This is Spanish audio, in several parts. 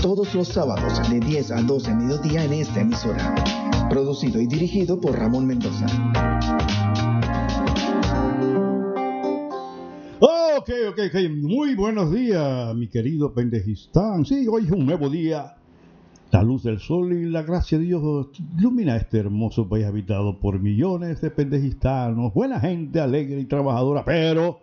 todos los sábados de 10 a 12 mediodía en esta emisora. Producido y dirigido por Ramón Mendoza. Ok, ok, ok. Muy buenos días, mi querido Pendejistán. Sí, hoy es un nuevo día. La luz del sol y la gracia de Dios ilumina este hermoso país habitado por millones de pendejistanos, buena gente, alegre y trabajadora, pero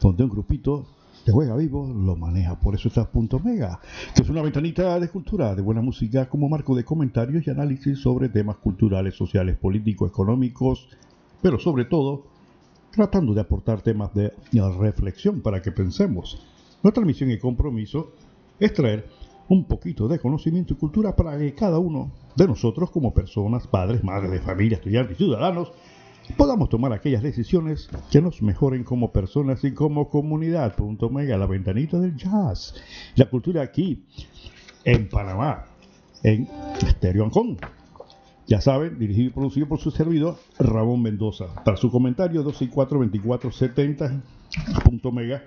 donde un grupito que juega vivo lo maneja. Por eso está Punto Mega, que es una ventanita de cultura, de buena música como marco de comentarios y análisis sobre temas culturales, sociales, políticos, económicos, pero sobre todo tratando de aportar temas de reflexión para que pensemos. Nuestra misión y compromiso es traer un poquito de conocimiento y cultura para que cada uno de nosotros como personas, padres, madres de familia, estudiantes ciudadanos podamos tomar aquellas decisiones que nos mejoren como personas y como comunidad. Punto mega, la ventanita del jazz. La cultura aquí, en Panamá, en Stereo Ancón. Ya saben, dirigido y producido por su servidor Ramón Mendoza. Para su comentario 264 24 70 punto mega.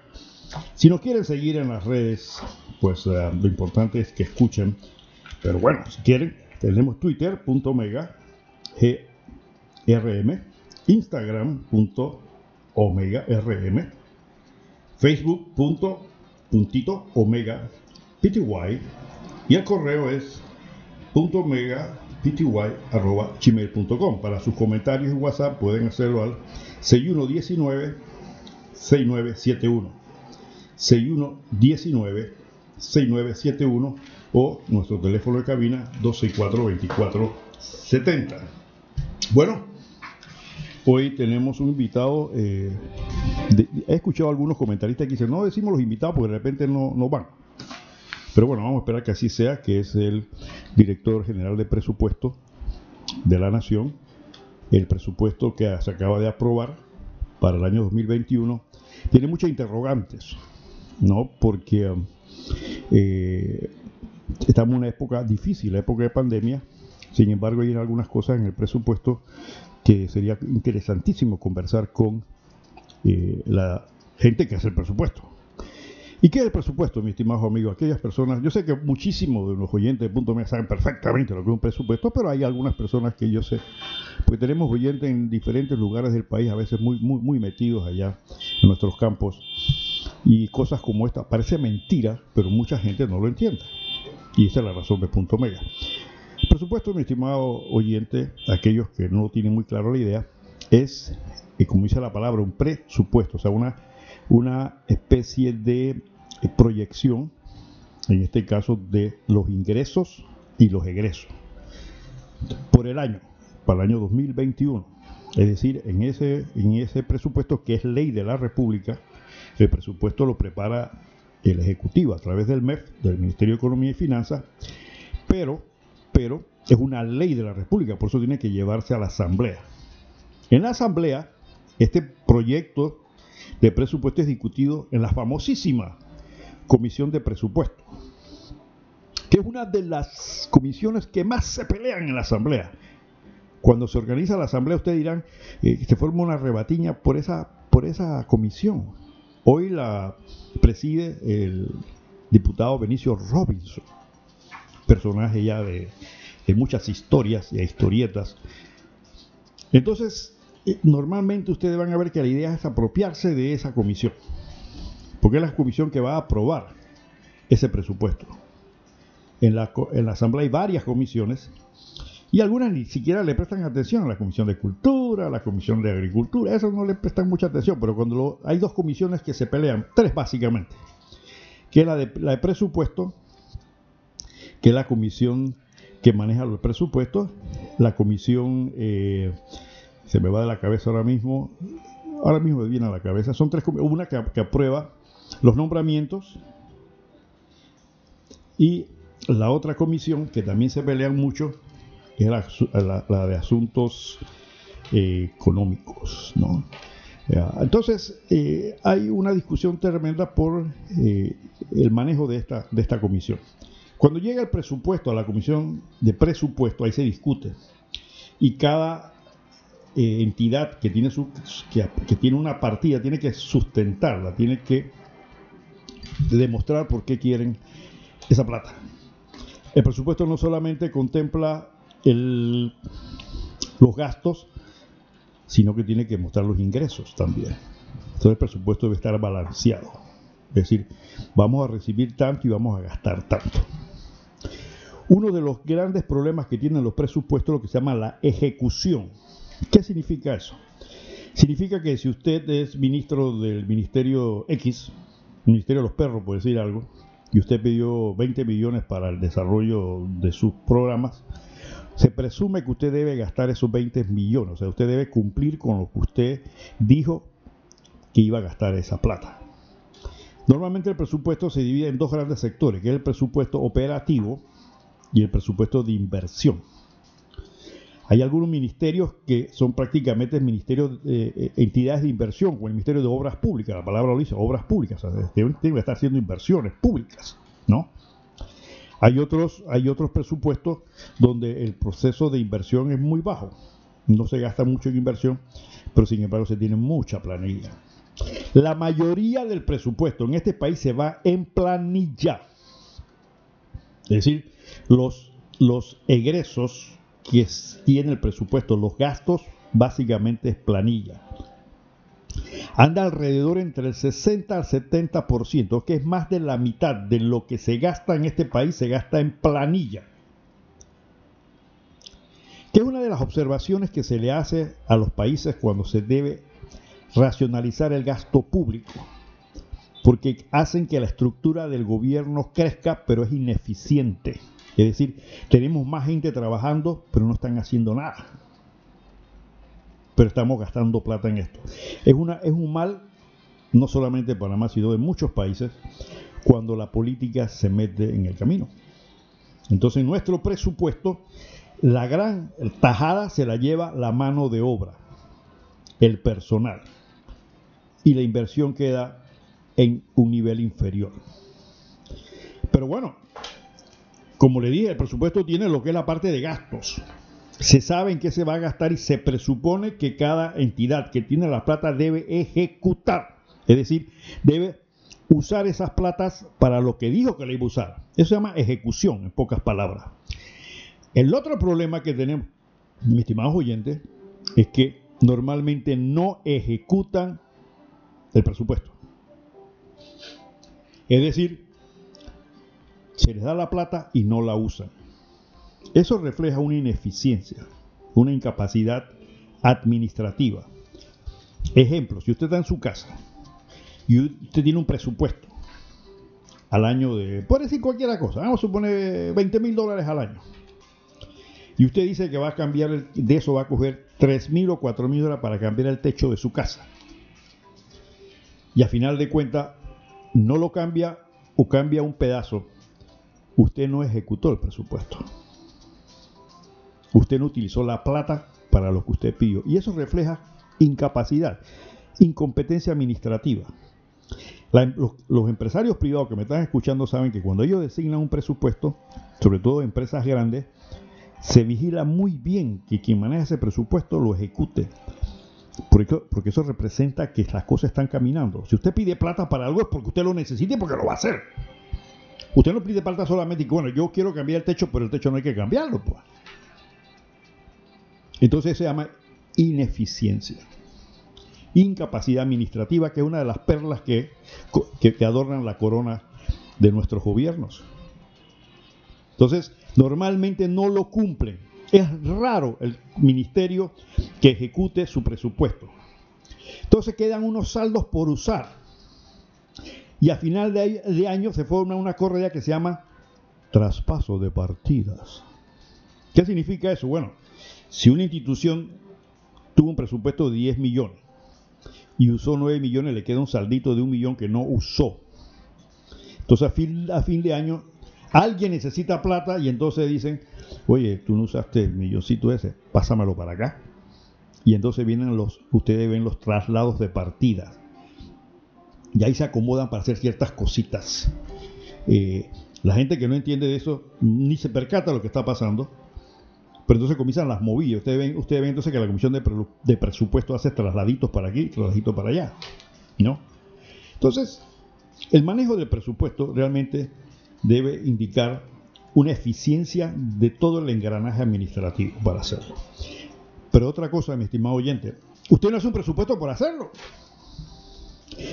Si nos quieren seguir en las redes, pues uh, lo importante es que escuchen. Pero bueno, si quieren, tenemos Twitter punto mega grm, Instagram punto omega rm, Facebook punto puntito omega pty y el correo es punto omega pty.gmail.com. Para sus comentarios y WhatsApp pueden hacerlo al 6119-6971. 6119-6971 o nuestro teléfono de cabina 264-2470. Bueno, hoy tenemos un invitado. Eh, he escuchado algunos comentaristas que dicen, no decimos los invitados porque de repente no, no van. Pero bueno, vamos a esperar que así sea, que es el director general de presupuesto de la Nación, el presupuesto que se acaba de aprobar para el año 2021, tiene muchas interrogantes, ¿no? Porque eh, estamos en una época difícil, la época de pandemia, sin embargo hay algunas cosas en el presupuesto que sería interesantísimo conversar con eh, la gente que hace el presupuesto. ¿Y qué es el presupuesto, mi estimado amigo? Aquellas personas, yo sé que muchísimos de los oyentes de Punto Me saben perfectamente lo que es un presupuesto, pero hay algunas personas que yo sé, porque tenemos oyentes en diferentes lugares del país, a veces muy, muy, muy metidos allá en nuestros campos, y cosas como esta, parece mentira, pero mucha gente no lo entiende. Y esa es la razón de Punto Mega. El presupuesto, mi estimado oyente, aquellos que no tienen muy claro la idea, es, como dice la palabra, un presupuesto, o sea, una una especie de proyección, en este caso de los ingresos y los egresos, por el año, para el año 2021. Es decir, en ese, en ese presupuesto que es ley de la República, el presupuesto lo prepara el Ejecutivo a través del MEF, del Ministerio de Economía y Finanzas, pero, pero es una ley de la República, por eso tiene que llevarse a la Asamblea. En la Asamblea, este proyecto de presupuesto es discutido en la famosísima Comisión de Presupuesto, que es una de las comisiones que más se pelean en la Asamblea. Cuando se organiza la Asamblea, ustedes dirán, eh, se forma una rebatiña por esa, por esa comisión. Hoy la preside el diputado Benicio Robinson, personaje ya de, muchas historias y historietas. Entonces, normalmente ustedes van a ver que la idea es apropiarse de esa comisión, porque es la comisión que va a aprobar ese presupuesto. En la, en la Asamblea hay varias comisiones y algunas ni siquiera le prestan atención a la Comisión de Cultura, a la Comisión de Agricultura, eso no le prestan mucha atención, pero cuando hay dos comisiones que se pelean, tres básicamente, que es la de, la de presupuesto, que es la comisión que maneja los presupuestos, la comisión eh, se me va de la cabeza ahora mismo, ahora mismo me viene a la cabeza, son tres, una que, aprueba los nombramientos y la otra comisión que también se pelean mucho es la, de asuntos eh, económicos, ¿no? Entonces, eh, hay una discusión tremenda por el manejo de esta, de esta comisión. Cuando llega el presupuesto a la comisión de presupuesto, ahí se discute. Y cada eh, entidad que tiene, su, que, tiene una partida tiene que sustentarla, tiene que demostrar por qué quieren esa plata. El presupuesto no solamente contempla los gastos, sino que tiene que mostrar los ingresos también. Entonces el presupuesto debe estar balanceado. Es decir, vamos a recibir tanto y vamos a gastar tanto. Uno de los grandes problemas que tienen los presupuestos es lo que se llama la ejecución. ¿Qué significa eso? Significa que si usted es ministro del Ministerio X, Ministerio de los Perros, por decir algo, y usted pidió 20 millones para el desarrollo de sus programas, se presume que usted debe gastar esos 20 millones, o sea, usted debe cumplir con lo que usted dijo que iba a gastar esa plata. Normalmente el presupuesto se divide en dos grandes sectores, que es el presupuesto operativo y el presupuesto de inversión. Hay algunos ministerios que son prácticamente ministerios, eh, entidades de inversión, como el Ministerio de Obras Públicas, la palabra lo dice, obras públicas, o sea, tienen que estar haciendo inversiones públicas, ¿no? Hay otros, hay otros presupuestos donde el proceso de inversión es muy bajo. No se gasta mucho en inversión, pero sin embargo se tiene mucha planilla. La mayoría del presupuesto en este país se va en planilla. Es decir, los, los egresos que tiene el presupuesto, los gastos, básicamente es planilla anda alrededor entre el 60 al 70%, que es más de la mitad de lo que se gasta en este país, se gasta en planilla. Que es una de las observaciones que se le hace a los países cuando se debe racionalizar el gasto público, porque hacen que la estructura del gobierno crezca, pero es ineficiente. Es decir, tenemos más gente trabajando, pero no están haciendo nada pero estamos gastando plata en esto. Es, una, es un mal, no solamente de Panamá, sino de muchos países, cuando la política se mete en el camino. Entonces, nuestro presupuesto, la gran tajada se la lleva la mano de obra, el personal, y la inversión queda en un nivel inferior. Pero bueno, como le dije, el presupuesto tiene lo que es la parte de gastos se sabe en qué se va a gastar y se presupone que cada entidad que tiene la plata debe ejecutar, es decir, debe usar esas platas para lo que dijo que le iba a usar. Eso se llama ejecución, en pocas palabras. El otro problema que tenemos, mis estimados oyentes, es que normalmente no ejecutan el presupuesto. Es decir, se les da la plata y no la usan. Eso refleja una ineficiencia, una incapacidad administrativa. Ejemplo, si usted está en su casa y usted tiene un presupuesto al año de, puede decir cualquier cosa, vamos a suponer 20 mil dólares al año. Y usted dice que va a cambiar, de eso va a coger 3 mil o 4 mil dólares para cambiar el techo de su casa. Y a final de cuentas, no lo cambia o cambia un pedazo. Usted no ejecutó el presupuesto. Usted no utilizó la plata para lo que usted pidió. Y eso refleja incapacidad, incompetencia administrativa. los, empresarios privados que me están escuchando saben que cuando ellos designan un presupuesto, sobre todo empresas grandes, se vigila muy bien que quien maneja ese presupuesto lo ejecute. Porque, porque eso representa que las cosas están caminando. Si usted pide plata para algo es porque usted lo necesita y porque lo va a hacer. Usted no pide plata solamente y bueno, yo quiero cambiar el techo, pero el techo no hay que cambiarlo. Pues. Entonces se llama ineficiencia. Incapacidad administrativa, que es una de las perlas que, que, adornan la corona de nuestros gobiernos. Entonces, normalmente no lo cumplen. Es raro el ministerio que ejecute su presupuesto. Entonces quedan unos saldos por usar. Y a final de, año se forma una correa que se llama traspaso de partidas. ¿Qué significa eso? Bueno, si una institución tuvo un presupuesto de 10 millones y usó 9 millones, le queda un saldito de un millón que no usó. Entonces a fin, a fin de año Alguien necesita plata y entonces dicen, oye, tú no usaste el milloncito ese, pásamelo para acá. Y entonces vienen los, ustedes ven los traslados de partida. Y ahí se acomodan para hacer ciertas cositas. Eh, la gente que no entiende de eso ni se percata lo que está pasando. Pero entonces comienzan las movidas. Ustedes ven, ustedes ven entonces que la Comisión de, de Presupuesto hace trasladitos para aquí, trasladitos para allá. ¿No? Entonces, el manejo del presupuesto realmente debe indicar una eficiencia de todo el engranaje administrativo para hacerlo. Pero otra cosa, mi estimado oyente, usted no hace un presupuesto por hacerlo.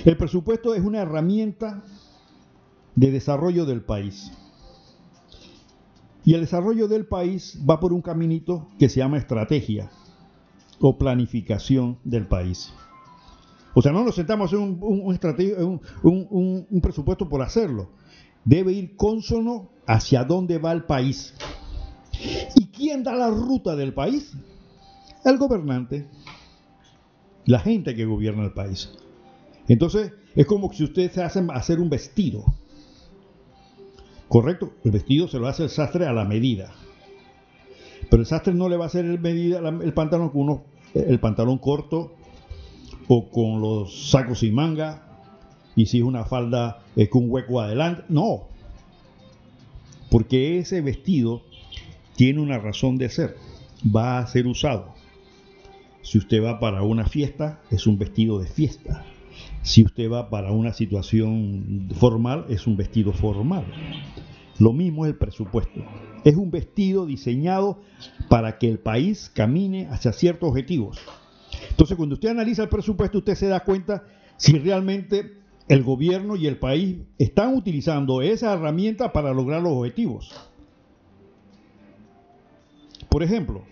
El presupuesto es una herramienta de desarrollo del país. Y el desarrollo del país va por un caminito que se llama estrategia o planificación del país. O sea, no nos sentamos en un, un, un presupuesto por hacerlo. Debe ir consono hacia dónde va el país. ¿Y quién da la ruta del país? El gobernante, la gente que gobierna el país. Entonces, es como si ustedes se hacen hacer un vestido. Correcto, el vestido se lo hace el sastre a la medida. Pero el sastre no le va a hacer el, medida, el pantalón con uno, el pantalón corto o con los sacos sin manga y si es una falda eh, con un hueco adelante. No, porque ese vestido tiene una razón de ser, va a ser usado. Si usted va para una fiesta, es un vestido de fiesta. Si usted va para una situación formal, es un vestido formal. Lo mismo es el presupuesto. Es un vestido diseñado para que el país camine hacia ciertos objetivos. Entonces, cuando usted analiza el presupuesto, usted se da cuenta si realmente el gobierno y el país están utilizando esa herramienta para lograr los objetivos. Por ejemplo,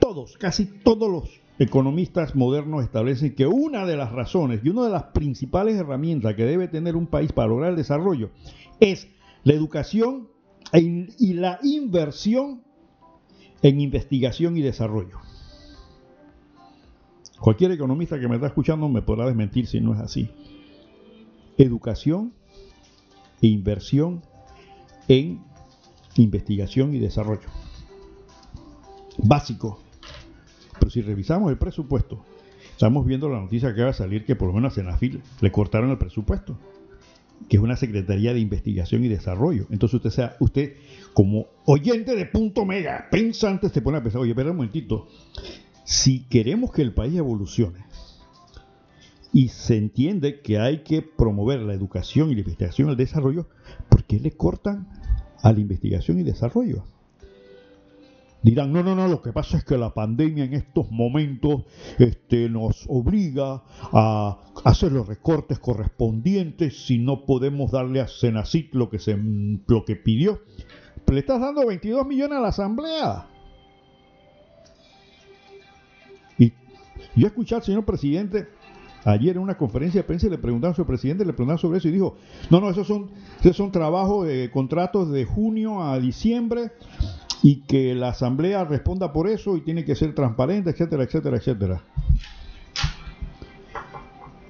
todos, casi todos los economistas modernos establecen que una de las razones y una de las principales herramientas que debe tener un país para lograr el desarrollo es la educación e y la inversión en investigación y desarrollo. Cualquier economista que me está escuchando me podrá desmentir si no es así. Educación e inversión en investigación y desarrollo. Básico. Pero si revisamos el presupuesto, estamos viendo la noticia que va a salir que por lo menos a Senafil le cortaron el presupuesto, que es una Secretaría de Investigación y Desarrollo. Entonces usted sea, usted como oyente de punto mega, pensante, se pone a pensar, oye, espera un momentito, si queremos que el país evolucione y se entiende que hay que promover la educación y la investigación y el desarrollo, ¿por qué le cortan a la investigación y desarrollo? Dirán, no, no, no, lo que pasa es que la pandemia en estos momentos este, nos obliga a hacer los recortes correspondientes si no podemos darle a Senacit lo que, se, lo que pidió. Pero le estás dando 22 millones a la Asamblea. Yo escuché al señor presidente ayer en una conferencia de prensa y le preguntaron al presidente, le preguntaron sobre eso y dijo, no, no, esos son, esos son trabajos de contratos de junio a diciembre y que la asamblea responda por eso y tiene que ser transparente, etcétera, etcétera, etcétera.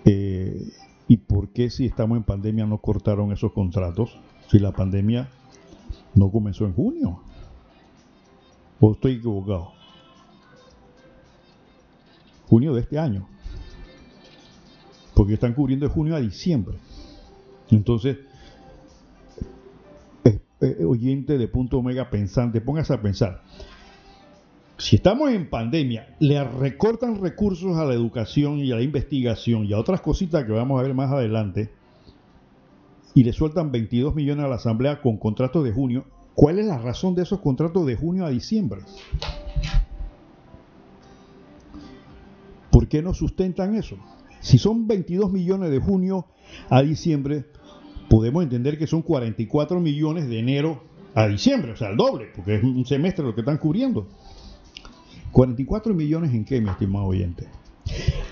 Eh, ¿Y por qué si estamos en pandemia no cortaron esos contratos? Si la pandemia no comenzó en junio. ¿O estoy equivocado? Junio de este año. Porque están cubriendo de junio a diciembre. Entonces, oyente de punto omega pensante, póngase a pensar. Si estamos en pandemia, le recortan recursos a la educación y a la investigación y a otras cositas que vamos a ver más adelante, y le sueltan 22 millones a la Asamblea con contratos de junio, ¿cuál es la razón de esos contratos de junio a diciembre? Qué no sustentan eso? Si son 22 millones de junio a diciembre, podemos entender que son 44 millones de enero a diciembre, o sea, el doble, porque es un semestre lo que están cubriendo. 44 millones en qué, mi estimado oyente?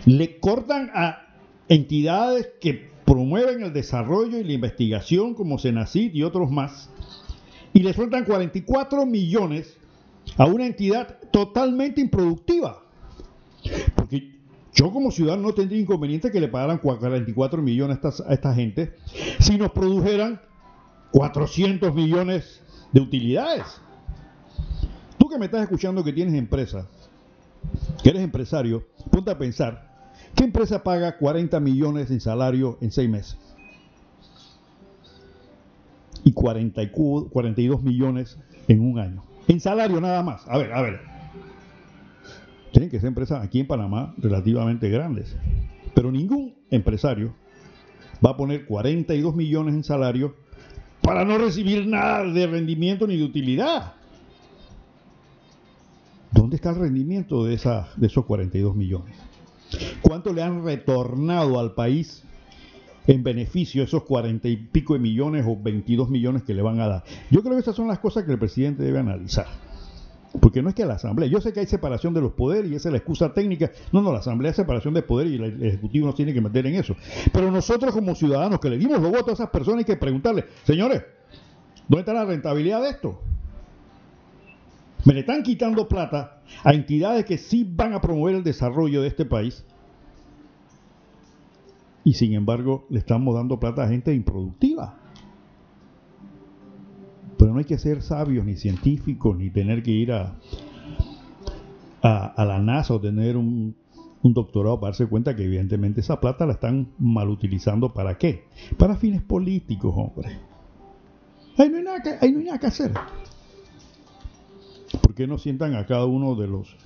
Le cortan a entidades que promueven el desarrollo y la investigación como Senacid y otros más, y le sueltan 44 millones a una entidad totalmente improductiva. Porque yo como ciudadano no tendría inconveniente que le pagaran 44 millones a esta, gente si nos produjeran 400 millones de utilidades. Tú que me estás escuchando que tienes empresa, que eres empresario, ponte a pensar, ¿qué empresa paga 40 millones en salario en seis meses? Y 42 millones en un año. En salario nada más. A ver, a ver. Tienen que ser empresas aquí en Panamá relativamente grandes. Pero ningún empresario va a poner 42 millones en salario para no recibir nada de rendimiento ni de utilidad. ¿Dónde está el rendimiento de, esa, de esos 42 millones? ¿Cuánto le han retornado al país en beneficio esos 40 y pico de millones o 22 millones que le van a dar? Yo creo que esas son las cosas que el presidente debe analizar. Porque no es que la Asamblea, yo sé que hay separación de los poderes y esa es la excusa técnica. No, no, la Asamblea es separación de poder y el Ejecutivo no tiene que meter en eso. Pero nosotros como ciudadanos que le dimos los votos a esas personas hay que preguntarle, señores, ¿dónde está la rentabilidad de esto? Me le están quitando plata a entidades que sí van a promover el desarrollo de este país y sin embargo le estamos dando plata a gente improductiva. Pero no hay que ser sabios ni científicos ni tener que ir a, a, la NASA o tener un, doctorado para darse cuenta que evidentemente esa plata la están mal utilizando para qué? Para fines políticos, hombre. Ahí no hay nada que, ahí no hay nada que hacer. ¿Por qué no sientan a cada uno de los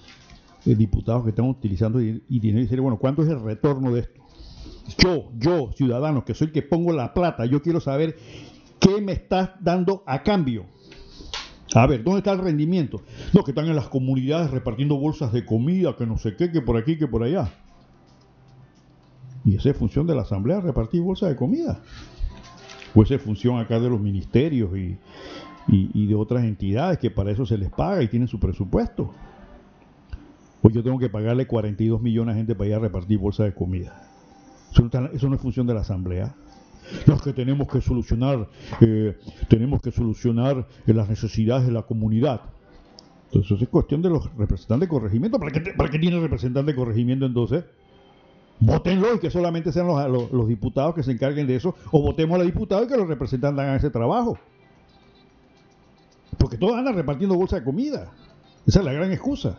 eh, diputados que están utilizando y, y decir, bueno, ¿cuánto es el retorno de esto? Yo, yo, ciudadano, que soy el que pongo la plata, yo quiero saber ¿Qué me estás dando a cambio? A ver, ¿dónde está el rendimiento? No, que están en las comunidades repartiendo bolsas de comida, que no sé qué, que por aquí, que por allá. Y esa es función de la Asamblea, repartir bolsas de comida. O esa es función acá de los ministerios y, y, de otras entidades que para eso se les paga y tienen su presupuesto. O yo tengo que pagarle 42 millones a gente para ir a repartir bolsas de comida. eso no es función de la Asamblea los que tenemos que solucionar, eh, tenemos que solucionar las necesidades de la comunidad. Entonces es cuestión de los representantes de corregimiento. ¿Para qué, para qué tiene representante de corregimiento entonces? Votenlo y que solamente sean los, los, diputados que se encarguen de eso, o votemos a los diputados y que los representantes hagan ese trabajo. Porque todos andan repartiendo bolsa de comida. Esa es la gran excusa.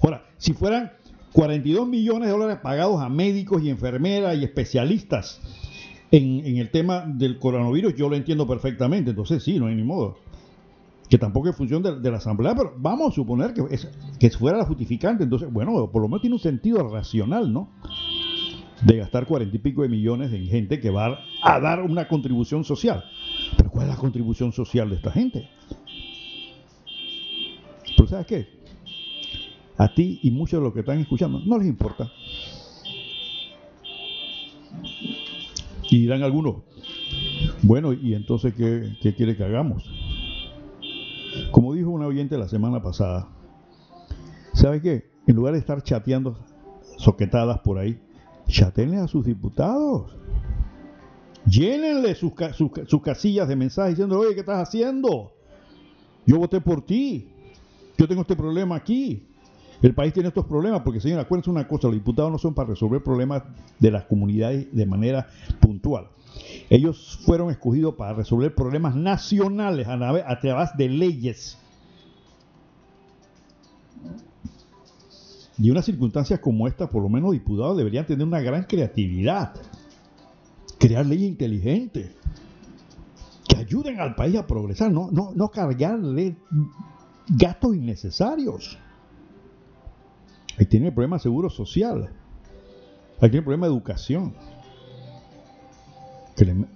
Ahora, si fueran 42 millones de dólares pagados a médicos y enfermeras y especialistas en, el tema del coronavirus yo lo entiendo perfectamente, entonces sí, no hay ni modo. Que tampoco es función de, la Asamblea, pero vamos a suponer que, es, que fuera la justificante, entonces, bueno, por lo menos tiene un sentido racional, ¿no? De gastar cuarenta y pico de millones en gente que va a dar una contribución social. Pero ¿cuál es la contribución social de esta gente? Pero ¿sabes qué? A ti y muchos de los que están escuchando no les importa. Y dirán algunos, bueno, ¿y entonces qué, quiere que hagamos? Como dijo una oyente la semana pasada, ¿sabe qué? En lugar de estar chateando soquetadas por ahí, chatenle a sus diputados. Llénenle sus, sus, casillas de mensajes diciendo, oye, ¿qué estás haciendo? Yo voté por ti. Yo tengo este problema aquí. El país tiene estos problemas porque, señor, acuérdense una cosa, los diputados no son para resolver problemas de las comunidades de manera puntual. Ellos fueron escogidos para resolver problemas nacionales a través de leyes. Y unas circunstancias como esta, por lo menos diputados deberían tener una gran creatividad. Crear leyes inteligentes que ayuden al país a progresar, no, no, no cargarle gastos innecesarios. Ahí tiene el problema de seguro social. Ahí tiene el problema de educación.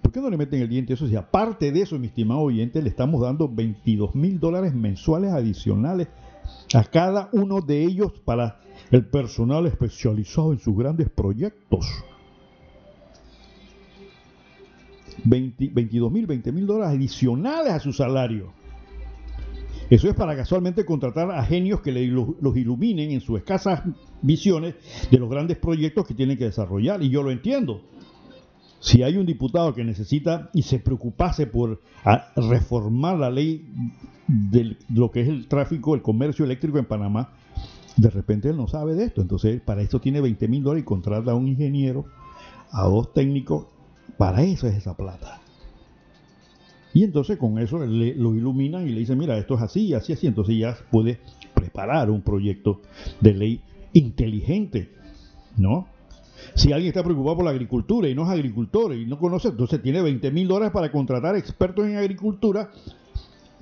¿Por qué no le meten el diente eso? Si aparte de eso, mi estimado oyente, le estamos dando 22 mil dólares mensuales adicionales a cada uno de ellos para el personal especializado en sus grandes proyectos. 22 mil, 20 mil dólares adicionales a su salario. Eso es para casualmente contratar a genios que los iluminen en sus escasas visiones de los grandes proyectos que tienen que desarrollar. Y yo lo entiendo. Si hay un diputado que necesita y se preocupase por reformar la ley de lo que es el tráfico, el comercio eléctrico en Panamá, de repente él no sabe de esto. Entonces, para esto tiene 20 mil dólares y contrata a un ingeniero, a dos técnicos. Para eso es esa plata. Y entonces con eso le, lo iluminan y le dicen, mira, esto es así, así, así. Entonces ya puede preparar un proyecto de ley inteligente, ¿no? Si alguien está preocupado por la agricultura y no es agricultor y no conoce, entonces tiene 20 mil dólares para contratar expertos en agricultura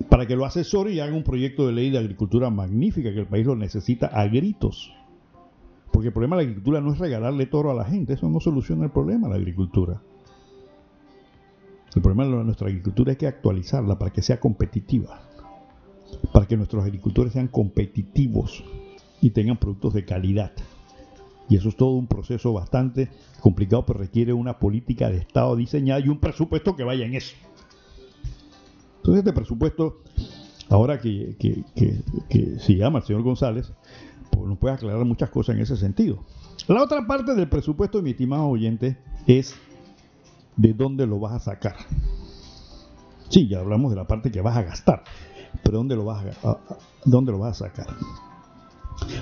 para que lo asesore y haga un proyecto de ley de agricultura magnífica que el país lo necesita a gritos. Porque el problema de la agricultura no es regalarle toro a la gente, eso no soluciona el problema de la agricultura. El problema de nuestra agricultura es que actualizarla para que sea competitiva, para que nuestros agricultores sean competitivos y tengan productos de calidad. Y eso es todo un proceso bastante complicado, pero requiere una política de Estado diseñada y un presupuesto que vaya en eso. Entonces este presupuesto, ahora que, que, que, se llama el señor González, pues nos puede aclarar muchas cosas en ese sentido. La otra parte del presupuesto, mi estimado oyente, es de dónde lo vas a sacar. Sí, ya hablamos de la parte que vas a gastar, pero ¿dónde lo vas a, dónde lo vas a sacar?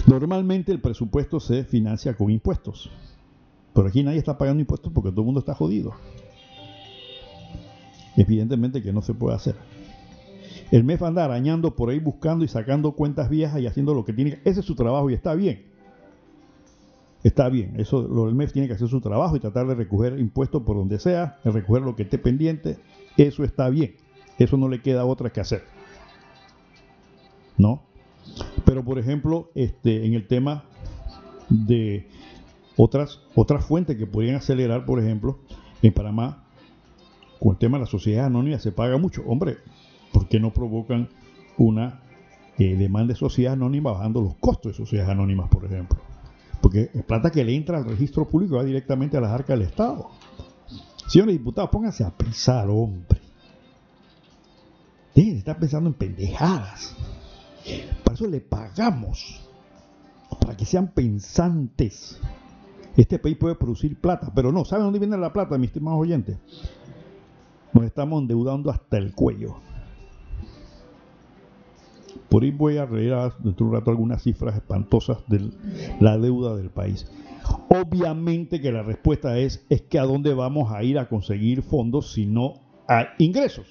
Normalmente el presupuesto se financia con impuestos, pero aquí nadie está pagando impuestos porque todo el mundo está jodido. Evidentemente que no se puede hacer. El MEF anda arañando por ahí buscando y sacando cuentas viejas y haciendo lo que tiene. Ese es su trabajo y está bien. Está bien, eso lo del MEF tiene que hacer su trabajo y tratar de recoger impuestos por donde sea, de recoger lo que esté pendiente, eso está bien. Eso no le queda otra que hacer. ¿No? Pero por ejemplo, este, en el tema de otras, otras fuentes que podrían acelerar, por ejemplo, en Panamá, con el tema de la sociedad anónima se paga mucho. Hombre, ¿por qué no provocan una eh, demanda de sociedad anónima bajando los costos de sociedades anónimas, por ejemplo? Porque es plata que le entra al registro público va directamente a las arcas del Estado. Señores diputados, pónganse a pensar, hombre. Dejen de estar pensando en pendejadas. Para eso le pagamos. Para que sean pensantes. Este país puede producir plata, pero no, ¿saben dónde viene la plata, mis estimados oyentes? Nos estamos endeudando hasta el cuello. Por ahí voy a leer dentro de un rato algunas cifras espantosas de la deuda del país. Obviamente que la respuesta es, es que a dónde vamos a ir a conseguir fondos si no hay ingresos.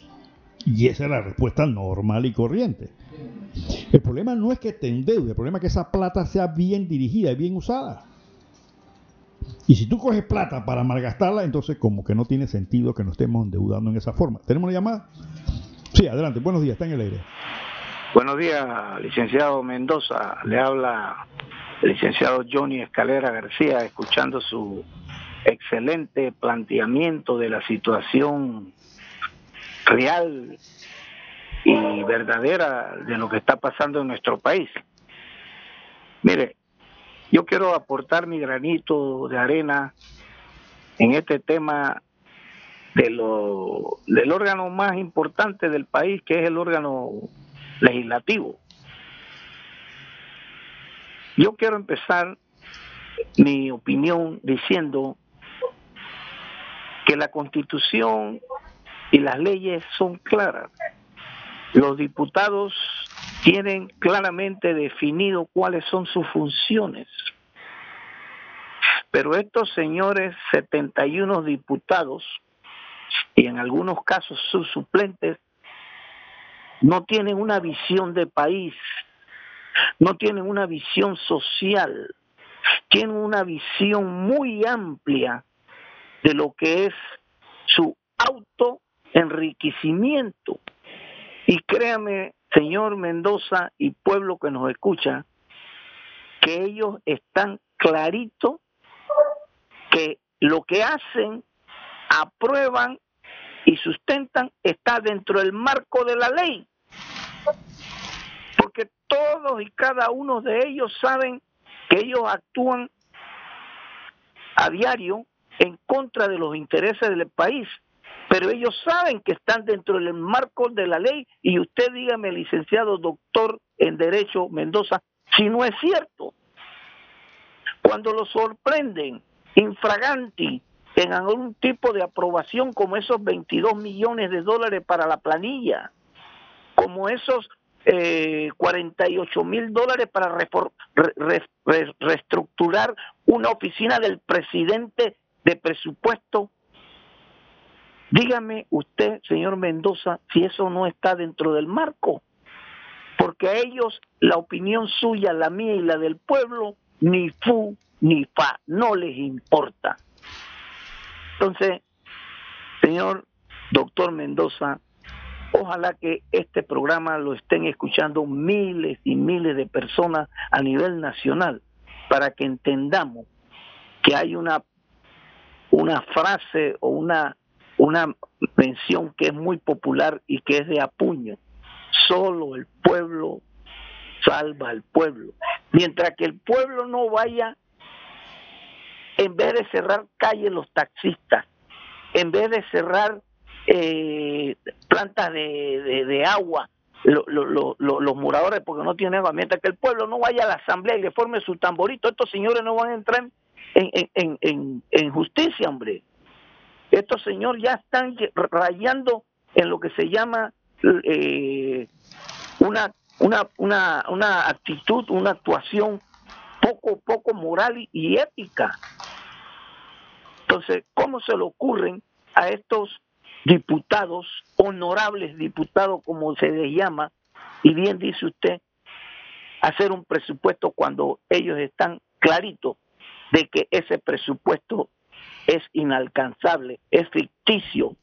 Y esa es la respuesta normal y corriente. El problema no es que te endeude, el problema es que esa plata sea bien dirigida y bien usada. Y si tú coges plata para malgastarla, entonces como que no tiene sentido que nos estemos endeudando en esa forma. ¿Tenemos una llamada? Sí, adelante. Buenos días, está en el aire. Buenos días, licenciado Mendoza. Le habla el licenciado Johnny Escalera García, escuchando su excelente planteamiento de la situación real y verdadera de lo que está pasando en nuestro país. Mire, yo quiero aportar mi granito de arena en este tema de lo, del órgano más importante del país, que es el órgano legislativo. Yo quiero empezar mi opinión diciendo que la constitución y las leyes son claras. Los diputados tienen claramente definido cuáles son sus funciones. Pero estos señores 71 diputados y en algunos casos sus suplentes no tienen una visión de país, no tienen una visión social, tienen una visión muy amplia de lo que es su autoenriquecimiento. Y créame, señor Mendoza y pueblo que nos escucha, que ellos están clarito que lo que hacen, aprueban y sustentan está dentro del marco de la ley. Todos y cada uno de ellos saben que ellos actúan a diario en contra de los intereses del país pero ellos saben que están dentro del marco de la ley y usted dígame, licenciado doctor en Derecho Mendoza, si no es cierto. Cuando lo sorprenden infraganti en algún tipo de aprobación como esos 22 millones de dólares para la planilla, como esos eh, 48 mil dólares para reestructurar una oficina del presidente de presupuesto Dígame usted, señor Mendoza, si eso no está dentro del marco. Porque a ellos la opinión suya, la mía y la del pueblo, ni fu ni fa, no les importa. Entonces, señor doctor Mendoza, ojalá que este programa lo estén escuchando miles y miles de personas a nivel nacional para que entendamos que hay una una frase o una una mención que es muy popular y que es de apuño. Solo el pueblo salva al pueblo. Mientras que el pueblo no vaya, en vez de cerrar calles los taxistas, en vez de cerrar eh, plantas de, de, agua, los moradores porque no tienen agua, mientras que el pueblo no vaya a la asamblea y le forme su tamborito, estos señores no van a entrar en, en, en, en justicia, hombre. Estos señores ya están rayando en lo que se llama eh, una, una, una, una actitud, una actuación poco, poco moral y ética. Entonces, ¿cómo se le ocurren a estos diputados, honorables diputados como se les llama, y bien dice usted, hacer un presupuesto cuando ellos están claritos de que ese presupuesto es inalcanzable, es ficticio,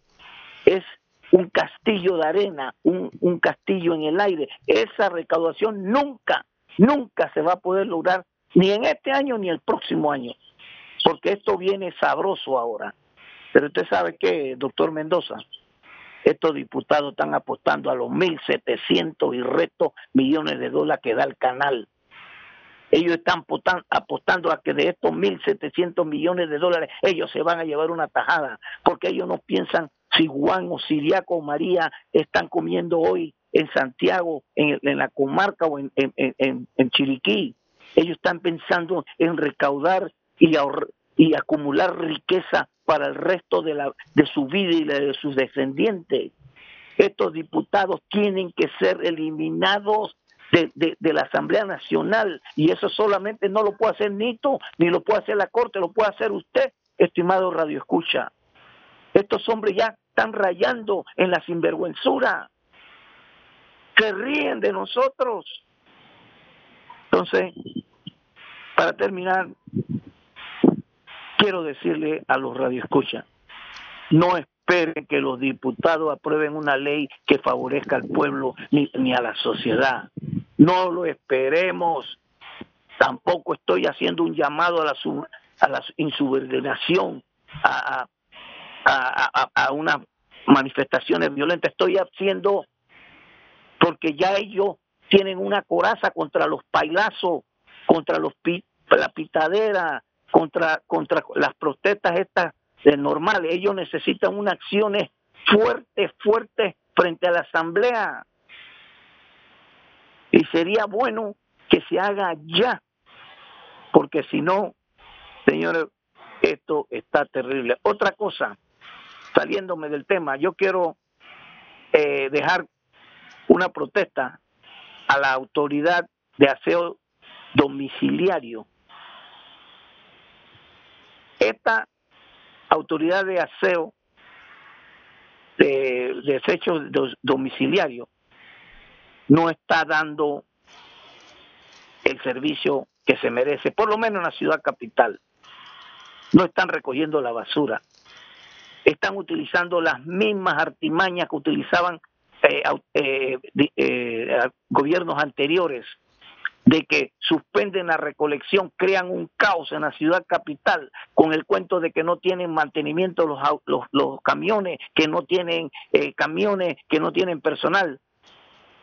es un castillo de arena, un, un castillo en el aire. Esa recaudación nunca, nunca se va a poder lograr ni en este año ni el próximo año, porque esto viene sabroso ahora. Pero usted sabe que, doctor Mendoza, estos diputados están apostando a los 1.700 y resto millones de dólares que da el canal ellos están apostando a que de estos 1.700 millones de dólares ellos se van a llevar una tajada, porque ellos no piensan si Juan o Siriaco o María están comiendo hoy en Santiago, en, la comarca o en, en, Chiriquí. Ellos están pensando en recaudar y, y acumular riqueza para el resto de, la, de su vida y de sus descendientes. Estos diputados tienen que ser eliminados de, de, la Asamblea Nacional y eso solamente no lo puede hacer Nito, ni lo puede hacer la Corte, lo puede hacer usted, estimado Radio Escucha. Estos hombres ya están rayando en la sinvergüenzura, se ríen de nosotros. Entonces, para terminar, quiero decirle a los radioescuchas, no esperen que los diputados aprueben una ley que favorezca al pueblo ni, ni a la sociedad. No lo esperemos. Tampoco estoy haciendo un llamado a la, a la insubordinación, a, a, a, unas manifestaciones violentas. Estoy haciendo porque ya ellos tienen una coraza contra los pailazos, contra los la pitadera, contra, contra las protestas estas normales. Ellos necesitan unas acciones fuertes, fuertes frente a la asamblea. Y sería bueno que se haga ya, porque si no, señores, esto está terrible. Otra cosa, saliéndome del tema, yo quiero eh, dejar una protesta a la autoridad de aseo domiciliario. Esta autoridad de aseo de desechos domiciliarios no está dando el servicio que se merece, por lo menos en la ciudad capital. No están recogiendo la basura. Están utilizando las mismas artimañas que utilizaban eh, eh, eh, gobiernos anteriores, de que suspenden la recolección, crean un caos en la ciudad capital con el cuento de que no tienen mantenimiento los, los, los camiones, que no tienen camiones, que no tienen personal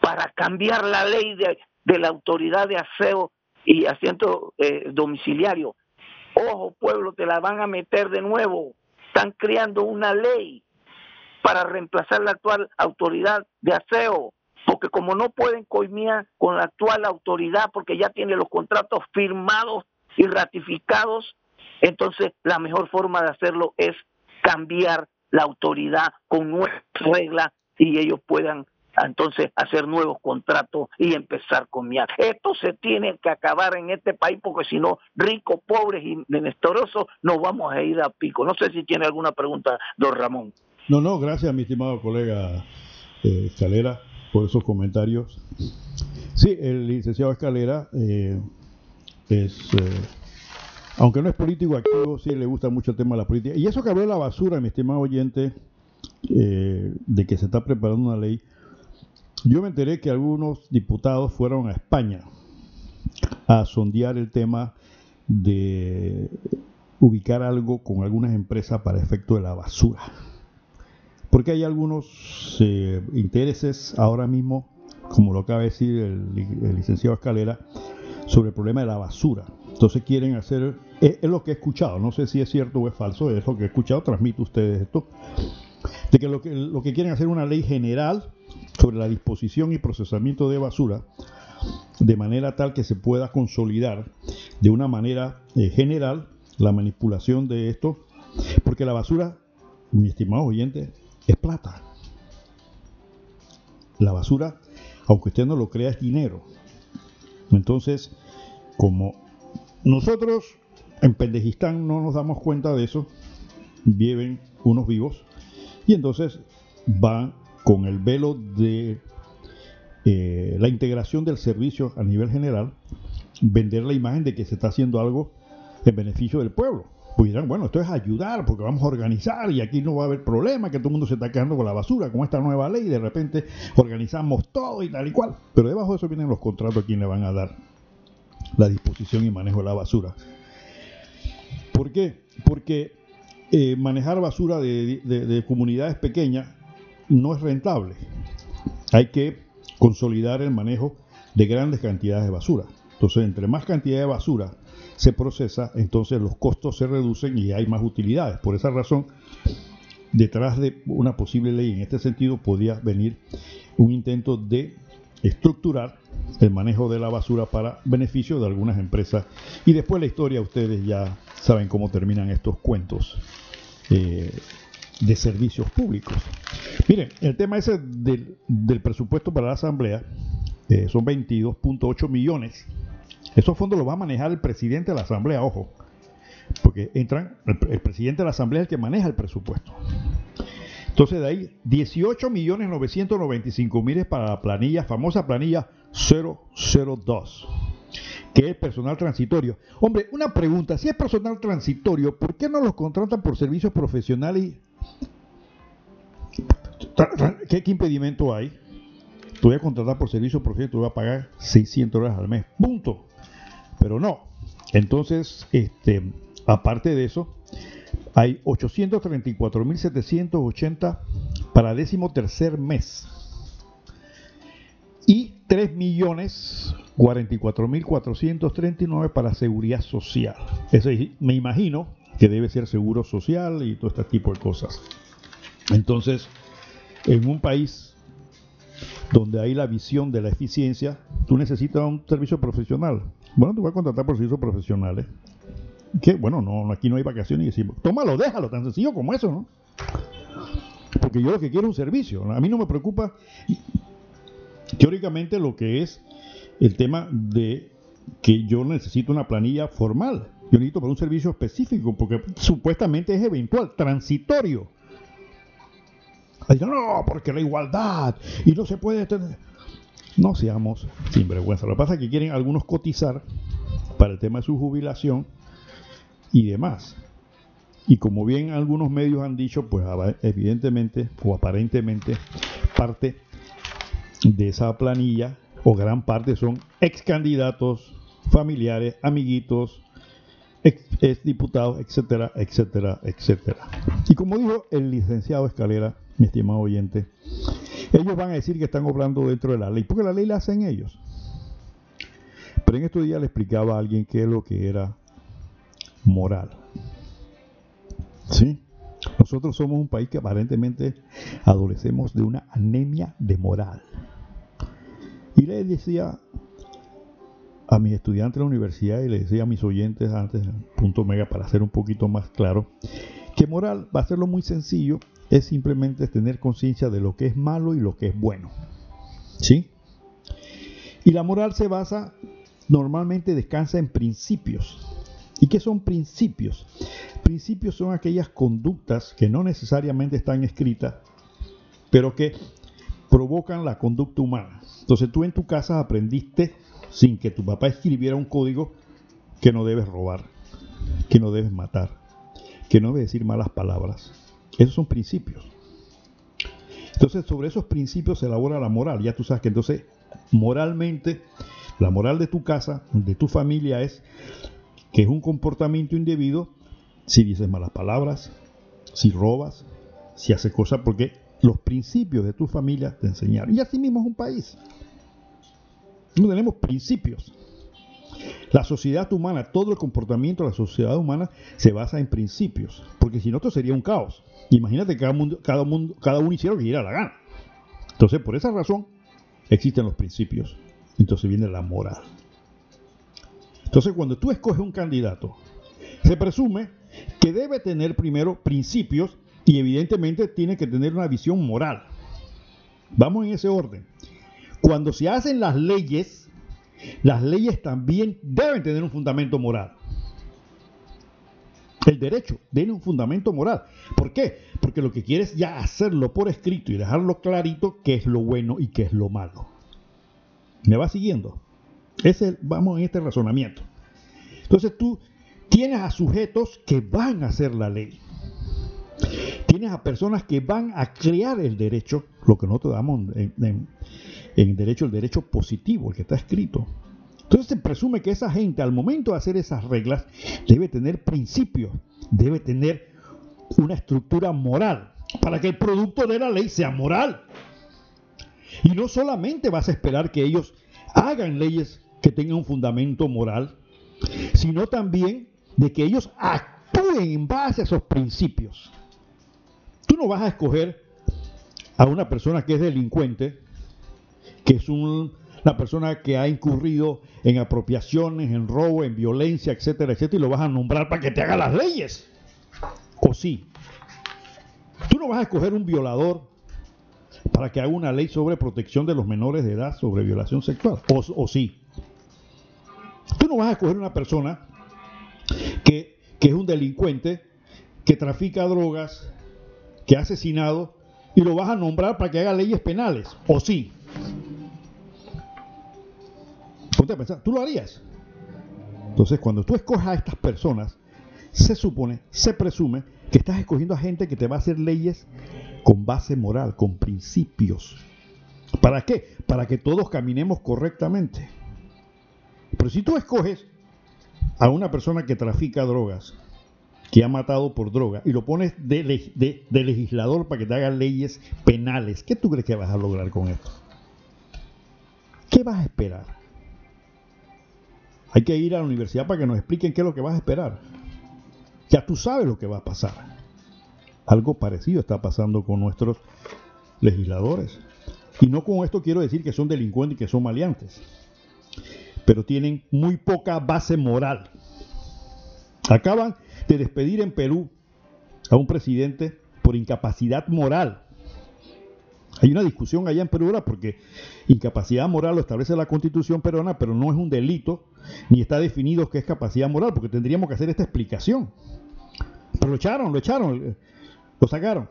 para cambiar la ley de, la autoridad de aseo y asiento eh, domiciliario. Ojo, pueblo, te la van a meter de nuevo. Están creando una ley para reemplazar la actual autoridad de aseo, porque como no pueden coimir con la actual autoridad, porque ya tiene los contratos firmados y ratificados, entonces la mejor forma de hacerlo es cambiar la autoridad con nuevas reglas y ellos puedan entonces hacer nuevos contratos y empezar con miar. Esto se tiene que acabar en este país porque si no, ricos, pobres y menesterosos, nos vamos a ir a pico. No sé si tiene alguna pregunta, don Ramón. No, no, gracias mi estimado colega eh, Escalera por esos comentarios. Sí, el licenciado Escalera eh, es, eh, aunque no es político activo, sí le gusta mucho el tema de la política. Y eso que habló de la basura, mi estimado oyente, de que se está preparando una ley, yo me enteré que algunos diputados fueron a España a sondear el tema de ubicar algo con algunas empresas para efecto de la basura. Porque hay algunos eh, intereses ahora mismo, como lo acaba de decir el, licenciado Escalera, sobre el problema de la basura. Entonces quieren hacer, es, lo que he escuchado, no sé si es cierto o es falso, es lo que he escuchado, transmito ustedes esto, de que lo que, lo que quieren hacer es una ley general sobre la disposición y procesamiento de basura, de manera tal que se pueda consolidar de una manera eh, general la manipulación de esto, porque la basura, mi estimado oyente, es plata. La basura, aunque usted no lo crea, es dinero. Entonces, como nosotros en Pendejistán no nos damos cuenta de eso, viven unos vivos y entonces van con el velo de eh, la integración del servicio a nivel general, vender la imagen de que se está haciendo algo en beneficio del pueblo. Dirán, bueno, esto es ayudar porque vamos a organizar y aquí no va a haber problema, que todo el mundo se está quedando con la basura, con esta nueva ley, de repente organizamos todo y tal y cual. Pero debajo de eso vienen los contratos a quien le van a dar la disposición y manejo de la basura. ¿Por qué? Porque eh, manejar basura de comunidades pequeñas no es rentable. Hay que consolidar el manejo de grandes cantidades de basura. Entonces, entre más cantidad de basura se procesa, entonces los costos se reducen y hay más utilidades. Por esa razón, detrás de una posible ley en este sentido podría venir un intento de estructurar el manejo de la basura para beneficio de algunas empresas. Y después la historia, ustedes ya saben cómo terminan estos cuentos. Eh, de servicios públicos. Miren, el tema ese del, presupuesto para la Asamblea eh, son 22.8 millones. Esos fondos los va a manejar el presidente de la Asamblea, ojo, porque entran, el, presidente de la Asamblea es el que maneja el presupuesto. Entonces de ahí 18 millones 995 mil para la planilla, famosa planilla 002 que es personal transitorio. Hombre, una pregunta, si es personal transitorio, ¿por qué no los contratan por servicios profesionales ¿Qué, impedimento hay? Te voy a contratar por servicio profesional, te voy a pagar 600 dólares al mes. Punto. Pero no. Entonces, este, aparte de eso, hay 834.780 para décimo tercer mes. Y 3.044.439 para seguridad social. Eso me imagino que debe ser seguro social y todo este tipo de cosas. Entonces, en un país donde hay la visión de la eficiencia, tú necesitas un servicio profesional. Bueno, tú vas a contratar por servicios profesionales. Que bueno, no, aquí no hay vacaciones y decimos, tómalo, déjalo, tan sencillo como eso, ¿no? Porque yo lo que quiero es un servicio. A mí no me preocupa teóricamente lo que es el tema de que yo necesito una planilla formal. Yo necesito para un servicio específico, porque supuestamente es eventual, transitorio. no, porque la igualdad y no se puede tener. No seamos sinvergüenza. Lo que pasa es que quieren algunos cotizar para el tema de su jubilación y demás. Y como bien algunos medios han dicho, pues evidentemente o aparentemente parte de esa planilla o gran parte son ex candidatos, familiares, amiguitos, ex, diputados, etcétera, etcétera, etcétera. Y como dijo el licenciado Escalera, mi estimado oyente, ellos van a decir que están obrando dentro de la ley, porque la ley la hacen ellos. Pero en estos días le explicaba a alguien qué es lo que era moral. ¿Sí? Nosotros somos un país que aparentemente adolecemos de una anemia de moral. Y le decía a mis estudiantes de la universidad y le decía a mis oyentes antes, punto mega, para hacer un poquito más claro, que moral va a ser lo muy sencillo, es simplemente tener conciencia de lo que es malo y lo que es bueno. ¿Sí? Y la moral se basa, normalmente descansa en principios. ¿Y qué son principios? Principios son aquellas conductas que no necesariamente están escritas, pero que provocan la conducta humana. Entonces tú en tu casa aprendiste, sin que tu papá escribiera un código, que no debes robar, que no debes matar, que no debes decir malas palabras. Esos son principios. Entonces sobre esos principios se elabora la moral. Ya tú sabes que entonces moralmente, la moral de tu casa, de tu familia es que es un comportamiento indebido si dices malas palabras, si robas, si haces cosas, porque los principios de tu familia te enseñaron. Y así mismo es un país. No tenemos principios. La sociedad humana, todo el comportamiento de la sociedad humana se basa en principios, porque si no, esto sería un caos. Imagínate que cada, mundo, cada, cada uno hiciera lo que quiera la gana. Entonces, por esa razón, existen los principios. Entonces viene la moral. Entonces, cuando tú escoges un candidato, se presume que debe tener primero principios y evidentemente tiene que tener una visión moral. Vamos en ese orden. Cuando se hacen las leyes, las leyes también deben tener un fundamento moral. El derecho tiene un fundamento moral. ¿Por qué? Porque lo que quiere es ya hacerlo por escrito y dejarlo clarito qué es lo bueno y qué es lo malo. ¿Me va siguiendo? Ese, vamos en este razonamiento. Entonces tú tienes a sujetos que van a hacer la ley. Tienes a personas que van a crear el derecho, lo que nosotros damos en, en derecho, el derecho positivo, el que está escrito. Entonces se presume que esa gente al momento de hacer esas reglas debe tener principios, debe tener una estructura moral, para que el producto de la ley sea moral. Y no solamente vas a esperar que ellos hagan leyes que tengan un fundamento moral, sino también de que ellos actúen en base a esos principios. Tú no vas a escoger a una persona que es delincuente, que es una persona que ha incurrido en apropiaciones, en robo, en violencia, etcétera, etcétera, y lo vas a nombrar para que te haga las leyes. ¿O sí? Tú no vas a escoger un violador para que haga una ley sobre protección de los menores de edad sobre violación sexual. ¿O, o sí? Tú no vas a escoger una persona que, es un delincuente, que trafica drogas, que ha asesinado, y lo vas a nombrar para que haga leyes penales, ¿o sí? Ponte a pensar, ¿tú lo harías? Entonces, cuando tú escojas a estas personas, se supone, se presume que estás escogiendo a gente que te va a hacer leyes con base moral, con principios. ¿Para qué? Para que todos caminemos correctamente. Pero si tú escoges a una persona que trafica drogas, que ha matado por droga, y lo pones de, legislador para que te haga leyes penales, ¿qué tú crees que vas a lograr con esto? ¿Qué vas a esperar? Hay que ir a la universidad para que nos expliquen qué es lo que vas a esperar. Ya tú sabes lo que va a pasar. Algo parecido está pasando con nuestros legisladores. Y no con esto quiero decir que son delincuentes y que son maleantes pero tienen muy poca base moral. Acaban de despedir en Perú a un presidente por incapacidad moral. Hay una discusión allá en Perú porque incapacidad moral lo establece la constitución peruana, pero no es un delito, ni está definido qué es capacidad moral, porque tendríamos que hacer esta explicación. Pero lo echaron, lo echaron, lo sacaron.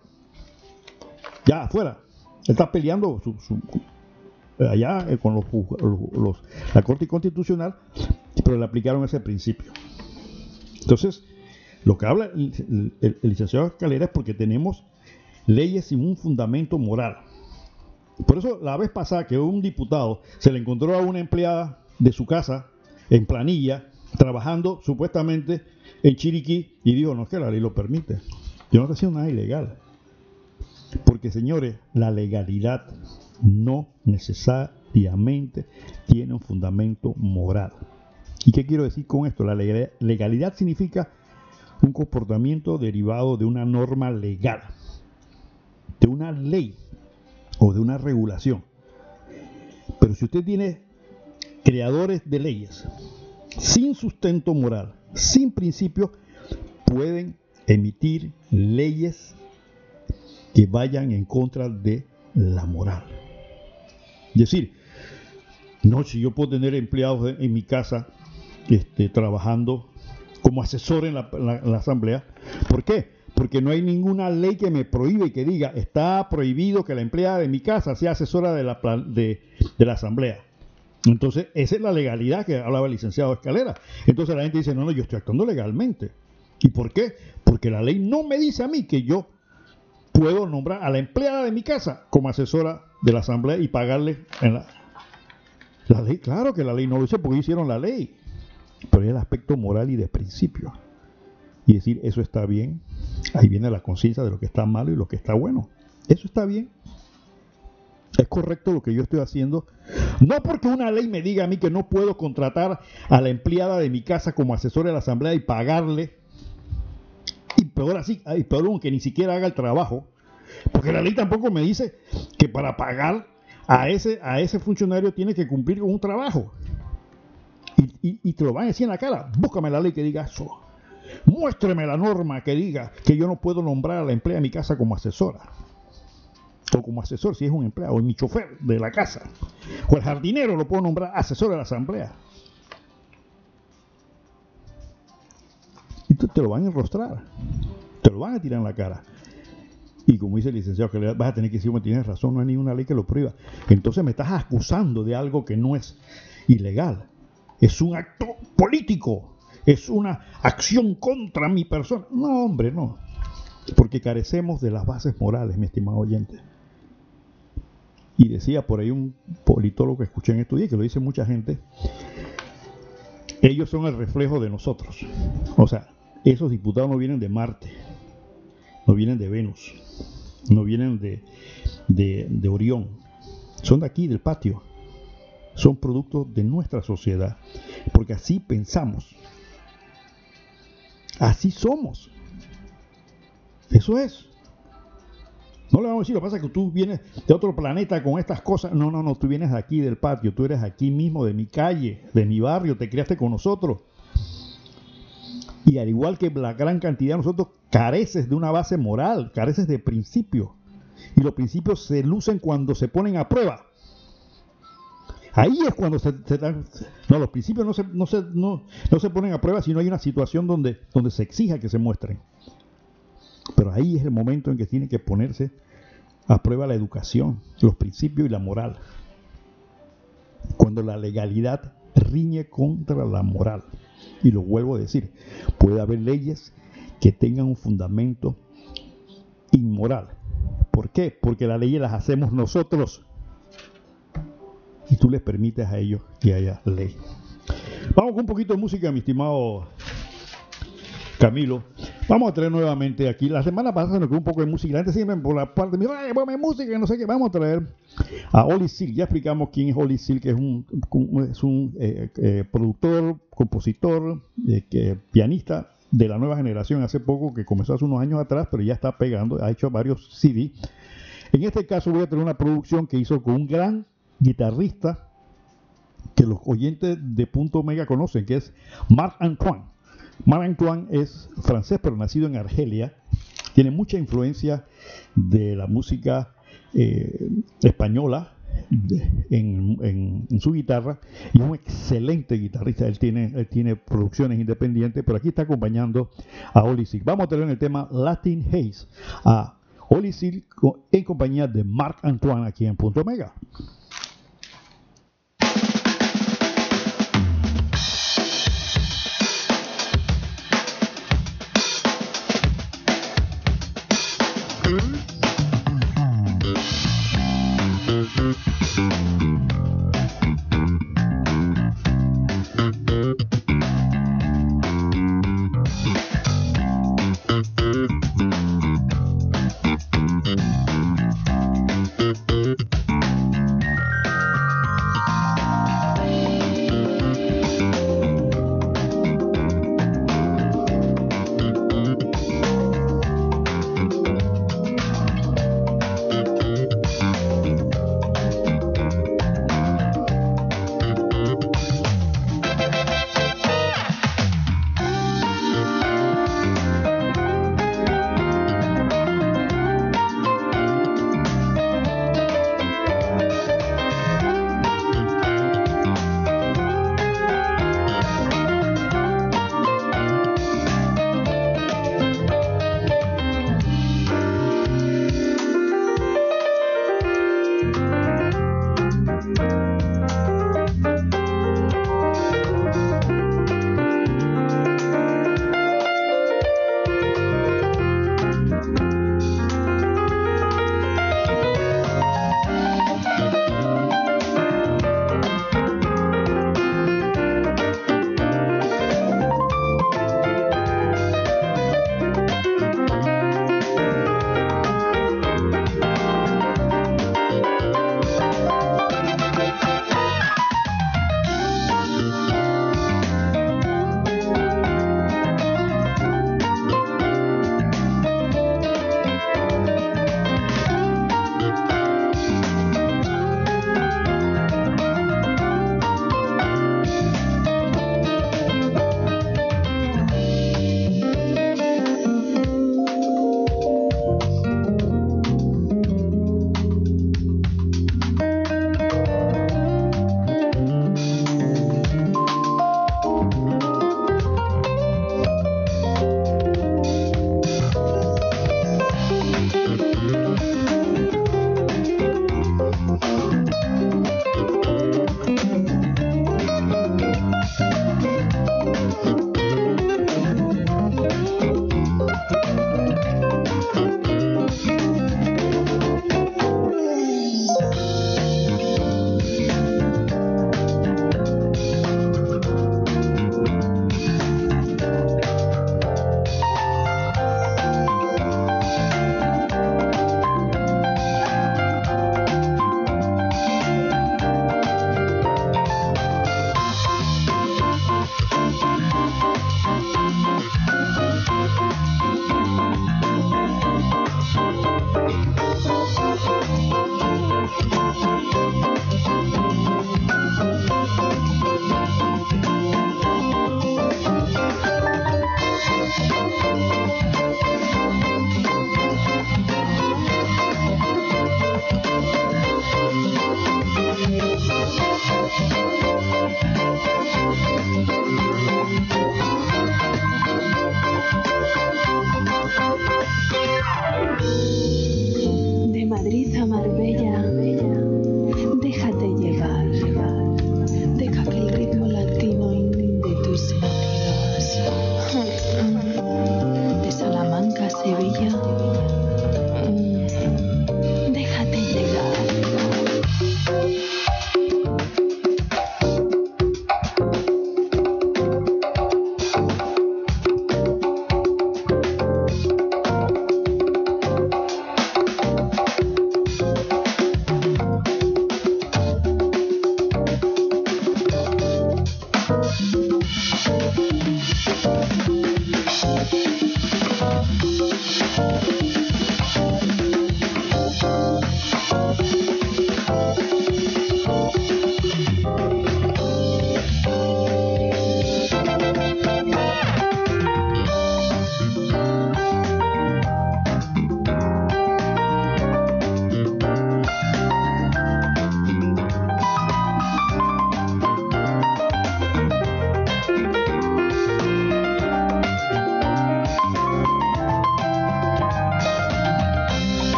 Ya, afuera. Él está peleando su, allá eh, con los, la Corte Constitucional, pero le aplicaron ese principio. Entonces, lo que habla el, licenciado Escalera es porque tenemos leyes sin un fundamento moral. Por eso, la vez pasada que un diputado se le encontró a una empleada de su casa en planilla, trabajando supuestamente en Chiriquí, y dijo, no es que la ley lo permite. Yo no estoy haciendo nada ilegal. Porque, señores, la legalidad no necesariamente tiene un fundamento moral. ¿Y qué quiero decir con esto? La legalidad significa un comportamiento derivado de una norma legal, de una ley o de una regulación. Pero si usted tiene creadores de leyes sin sustento moral, sin principio, pueden emitir leyes que vayan en contra de la moral. Es decir, no, si yo puedo tener empleados en mi casa este, trabajando como asesor en la, asamblea. ¿Por qué? Porque no hay ninguna ley que me prohíbe que diga, está prohibido que la empleada de mi casa sea asesora de la, de, la asamblea. Entonces, esa es la legalidad que hablaba el licenciado Escalera. Entonces la gente dice, no, no, yo estoy actuando legalmente. ¿Y por qué? Porque la ley no me dice a mí que yo puedo nombrar a la empleada de mi casa como asesora de la asamblea y pagarle en la, la ley. Claro que la ley no lo dice porque hicieron la ley. Pero es el aspecto moral y de principio. Y decir, eso está bien. Ahí viene la conciencia de lo que está malo y lo que está bueno. Eso está bien. Es correcto lo que yo estoy haciendo. No porque una ley me diga a mí que no puedo contratar a la empleada de mi casa como asesora de la asamblea y pagarle. Y peor así, y peor aún que ni siquiera haga el trabajo. Porque la ley tampoco me dice que para pagar a ese, a ese funcionario tiene que cumplir con un trabajo. Y, y te lo van a decir en la cara. Búscame la ley que diga eso. Muéstreme la norma que diga que yo no puedo nombrar a la empleada de mi casa como asesora o como asesor si es un empleado, o mi chofer de la casa, o el jardinero lo puedo nombrar asesor de la asamblea. Y tú te lo van a enrostrar, te lo van a tirar en la cara. Y como dice el licenciado, que vas a tener que decir, me tienes razón, no hay ninguna ley que lo prohíba. Entonces me estás acusando de algo que no es ilegal. Es un acto político. Es una acción contra mi persona. No, hombre, no. Porque carecemos de las bases morales, mi estimado oyente. Y decía por ahí un politólogo que escuché en estos días, que lo dice mucha gente, ellos son el reflejo de nosotros. O sea, esos diputados no vienen de Marte, no vienen de Venus, no vienen de, de, Orión, son de aquí, del patio. Son productos de nuestra sociedad, porque así pensamos, así somos. Eso es. No le vamos a decir, lo que pasa es que tú vienes de otro planeta con estas cosas. No, no, no, tú vienes de aquí del patio, tú eres aquí mismo, de mi calle, de mi barrio, te criaste con nosotros. Y al igual que la gran cantidad de nosotros, careces de una base moral, careces de principios. Y los principios se lucen cuando se ponen a prueba. Ahí es cuando se, dan... No, los principios no se, no, se, no, se ponen a prueba si no hay una situación donde, donde se exija que se muestren. Pero ahí es el momento en que tiene que ponerse a prueba la educación, los principios y la moral. Cuando la legalidad riñe contra la moral. Y lo vuelvo a decir, puede haber leyes que tengan un fundamento inmoral. ¿Por qué? Porque las leyes las hacemos nosotros. Y tú les permites a ellos que haya ley. Vamos con un poquito de música, mi estimado Camilo. Vamos a traer nuevamente aquí. La semana pasada nos quedó un poco de música. La gente siempre por la parte de ay, ponme música, no sé qué. Vamos a traer a Oli Sil. Ya explicamos quién es Oli Sil, que es un, es un eh, eh, productor, compositor, eh, pianista de la nueva generación. Hace poco, que comenzó hace unos años atrás, pero ya está pegando. Ha hecho varios CD. En este caso voy a tener una producción que hizo con un gran guitarrista que los oyentes de Punto Omega conocen, que es Marc Antoine. Marc Antoine es francés, pero nacido en Argelia. Tiene mucha influencia de la música eh, española en, su guitarra y es un excelente guitarrista. Él tiene, tiene producciones independientes, pero aquí está acompañando a Oli Sil. Vamos a tener en el tema Latin Haze a Oli Sil en compañía de Marc Antoine aquí en Punto Omega.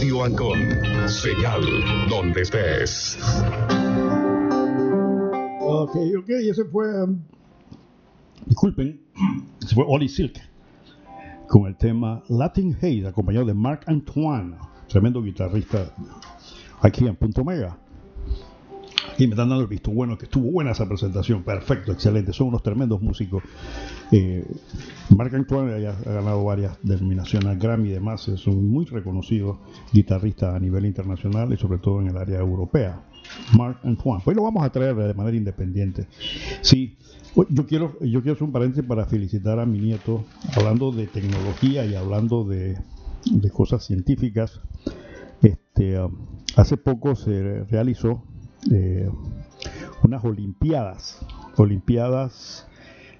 Radio Ancon. Señal donde estés. Ok, ok, ese fue. um, disculpen, ese fue Oli Silk con el tema Latin Hate, acompañado de Marc Antoine, tremendo guitarrista aquí en Punto Mega. Y me están dando el visto bueno, que estuvo buena esa presentación, perfecto, excelente, son unos tremendos músicos. Eh, Marc Antoine ha ganado varias denominaciones Grammy y demás, es un muy reconocido guitarrista a nivel internacional y sobre todo en el área europea. Marc Antoine, pues lo vamos a traer de manera independiente. Sí, yo quiero, yo quiero hacer un paréntesis para felicitar a mi nieto, hablando de tecnología y hablando de, de cosas científicas. Este, um, hace poco se realizó eh, unas Olimpiadas, Olimpiadas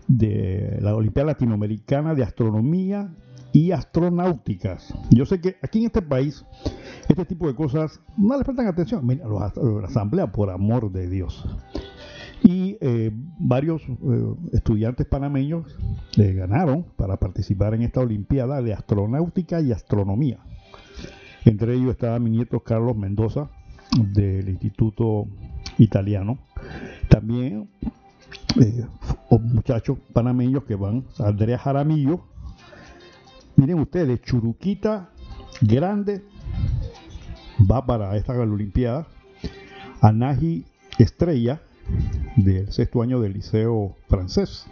de la Olimpiada Latinoamericana de Astronomía y Astronáuticas. Yo sé que aquí en este país este tipo de cosas no le prestan atención. Mira, la asamblea, por amor de Dios. Y eh, varios eh, estudiantes panameños eh, ganaron para participar en esta Olimpiada de Astronáutica y Astronomía. Entre ellos estaba mi nieto Carlos Mendoza del Instituto Italiano. También eh, muchachos panameños que van, Andrea Jaramillo. Miren ustedes, Churuquita Grande va para esta Olimpiada. Anaji Estrella del sexto año del Liceo Francés.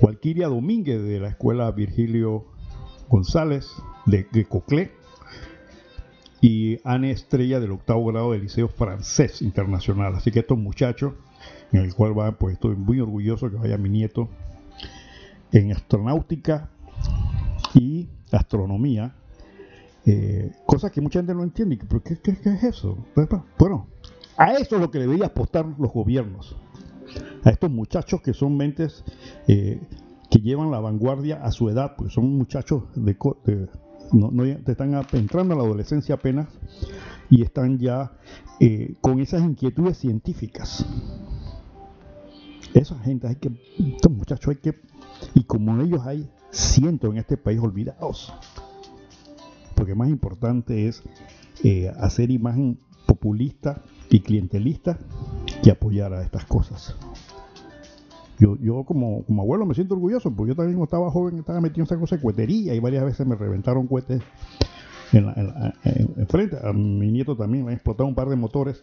Walquiria Domínguez de la Escuela Virgilio González de, de y Anne Estrella del octavo grado del Liceo Francés Internacional. Así que estos muchachos, en el cual va, pues estoy muy orgulloso que vaya mi nieto en astronáutica y astronomía, eh, cosas que mucha gente no entiende. ¿Pero qué, qué- qué es eso? Bueno, a eso es lo que deberían apostar los gobiernos. A estos muchachos que son mentes eh, que llevan la vanguardia a su edad, porque son muchachos de, de- no, no- te están entrando a la adolescencia apenas y están ya eh, con esas inquietudes científicas. Esa gente hay que, estos muchachos hay que, y como ellos hay cientos en este país olvidados, porque más importante es eh, hacer imagen populista y clientelista que apoyar a estas cosas. Yo, yo como, como abuelo me siento orgulloso, porque yo también cuando estaba joven estaba metido en esa cosa de cohetería y varias veces me reventaron cohetes en, la- en la- en- en frente. A mi nieto también le han explotado un par de motores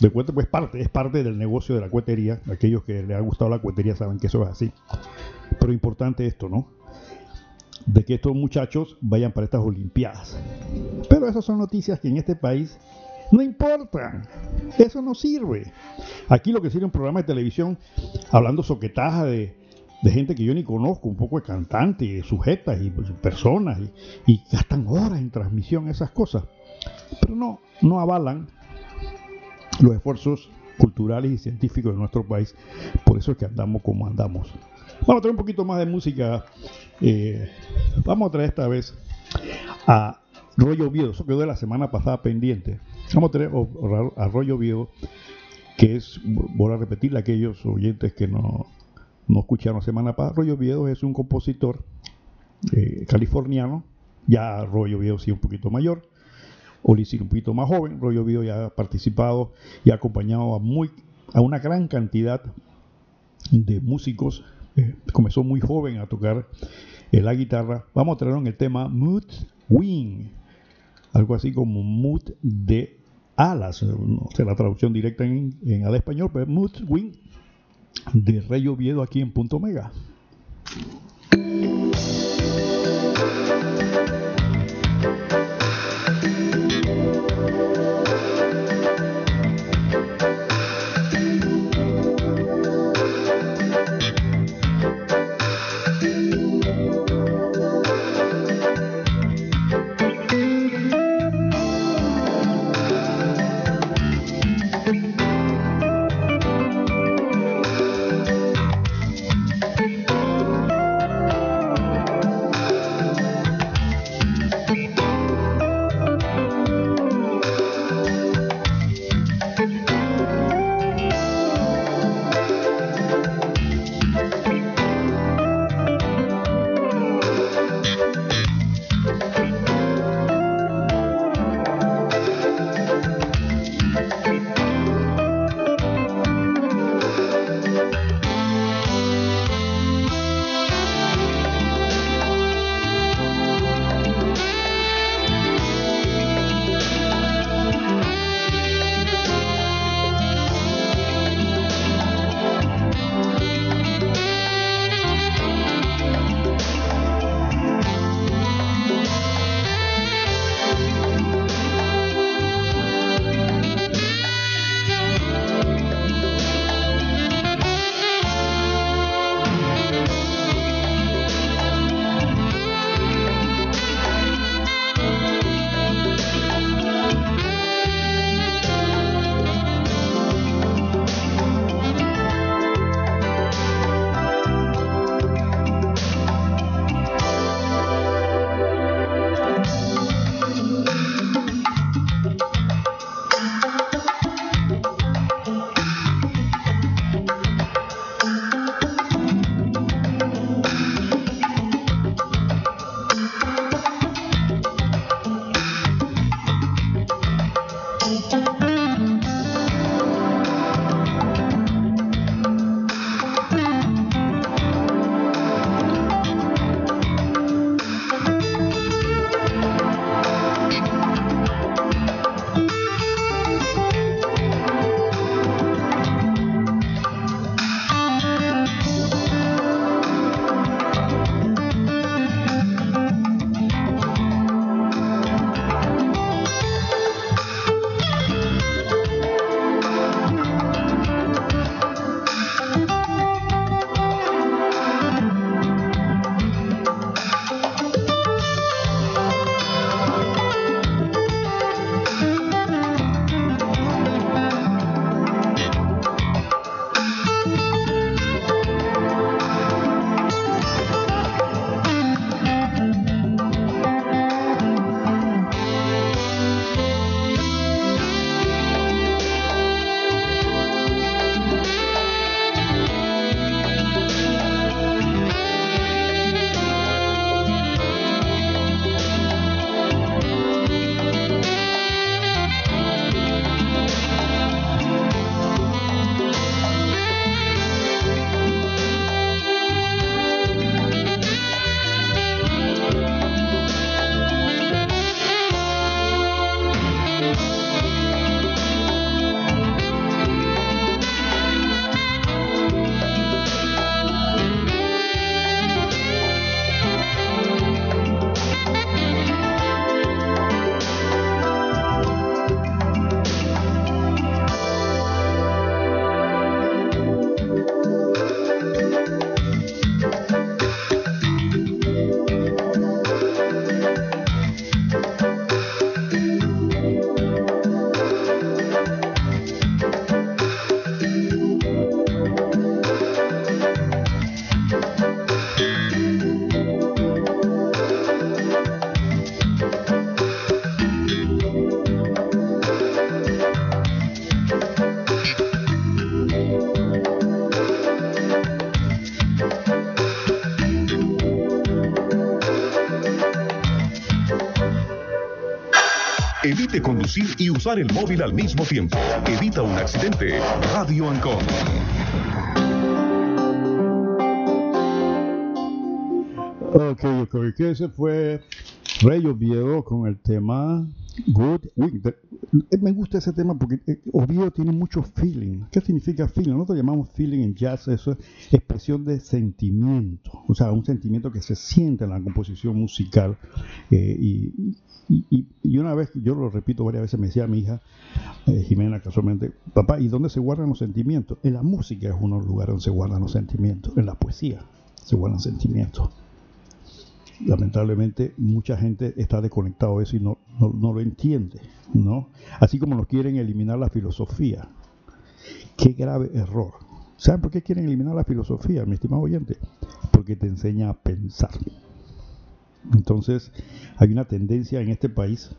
de cohetes, pues parte, es parte del negocio de la cohetería. Aquellos que les ha gustado la cohetería saben que eso es así. Pero importante esto, ¿no? De que estos muchachos vayan para estas Olimpiadas. Pero esas son noticias que en este país no importan. Eso no sirve. Aquí lo que sirve un programa de televisión hablando soquetaja de, gente que yo ni conozco, un poco de cantantes, sujetas y pues, personas, y, y gastan horas en transmisión, esas cosas. Pero no, no avalan los esfuerzos culturales y científicos de nuestro país. Por eso es que andamos como andamos. Vamos a traer un poquito más de música. eh, vamos a traer esta vez a Rollo Oviedo. Eso quedó de la semana pasada pendiente. Vamos a traer o- o- a Rollo Oviedo, que es, voy a repetirle a aquellos oyentes que no, no escucharon semana pasada. Rollo Oviedo es un compositor eh, californiano. Ya Rollo Oviedo sí un poquito mayor. Olisir un poquito más joven. Rollo Oviedo ya ha participado y ha acompañado a, muy, a una gran cantidad de músicos. Eh, comenzó muy joven a tocar eh, la guitarra. Vamos a traer en el tema Mood Wing, algo así como Mood de alas, no sé la traducción directa en, en al español, pero Mood Wing de Rey Oviedo aquí en Punto Mega. Permite conducir y usar el móvil al mismo tiempo. Evita un accidente. Radio Ancon. Ok, ok, que ese fue Rey Oviedo con el tema Good. De- eh, me gusta ese tema porque eh, Oviedo tiene mucho feeling. ¿Qué significa feeling? Nosotros llamamos feeling en jazz, eso es expresión de sentimiento. O sea, un sentimiento que se siente en la composición musical. eh, y, y- y- una vez, yo lo repito varias veces, me decía mi hija eh, Jimena casualmente, papá, ¿y dónde se guardan los sentimientos? En la música es uno lugares donde se guardan los sentimientos, en la poesía se guardan sentimientos lamentablemente mucha gente está desconectado de eso y no, no, no lo entiende, ¿no? Así como nos quieren eliminar la filosofía. Qué grave error. ¿Saben por qué quieren eliminar la filosofía, mi estimado oyente? Porque te enseña a pensar. Entonces, hay una tendencia en este país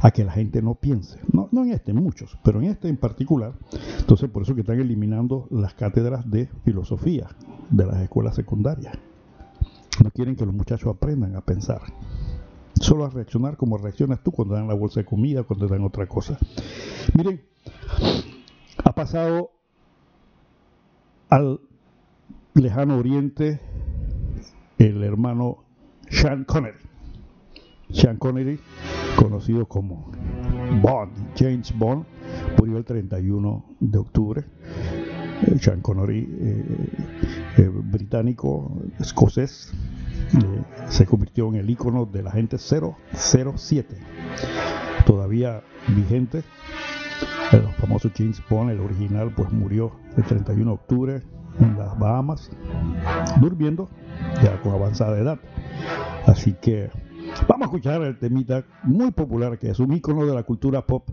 a que la gente no piense. No, no en este, muchos, pero en este en particular. Entonces, por eso que están eliminando las cátedras de filosofía de las escuelas secundarias. No quieren que los muchachos aprendan a pensar. Solo a reaccionar como reaccionas tú cuando dan la bolsa de comida, cuando dan otra cosa. Miren, ha pasado al lejano oriente el hermano Sean Connery. Sean Connery, conocido como Bond, James Bond, murió el 31 de octubre. Eh, Sean Connery, eh, eh, británico, escocés, se convirtió en el icono de la gente 007, todavía vigente. El famoso James Bond, el original, pues murió el 31 de octubre en las Bahamas, durmiendo ya con avanzada edad. Así que vamos a escuchar el temita muy popular que es un icono de la cultura pop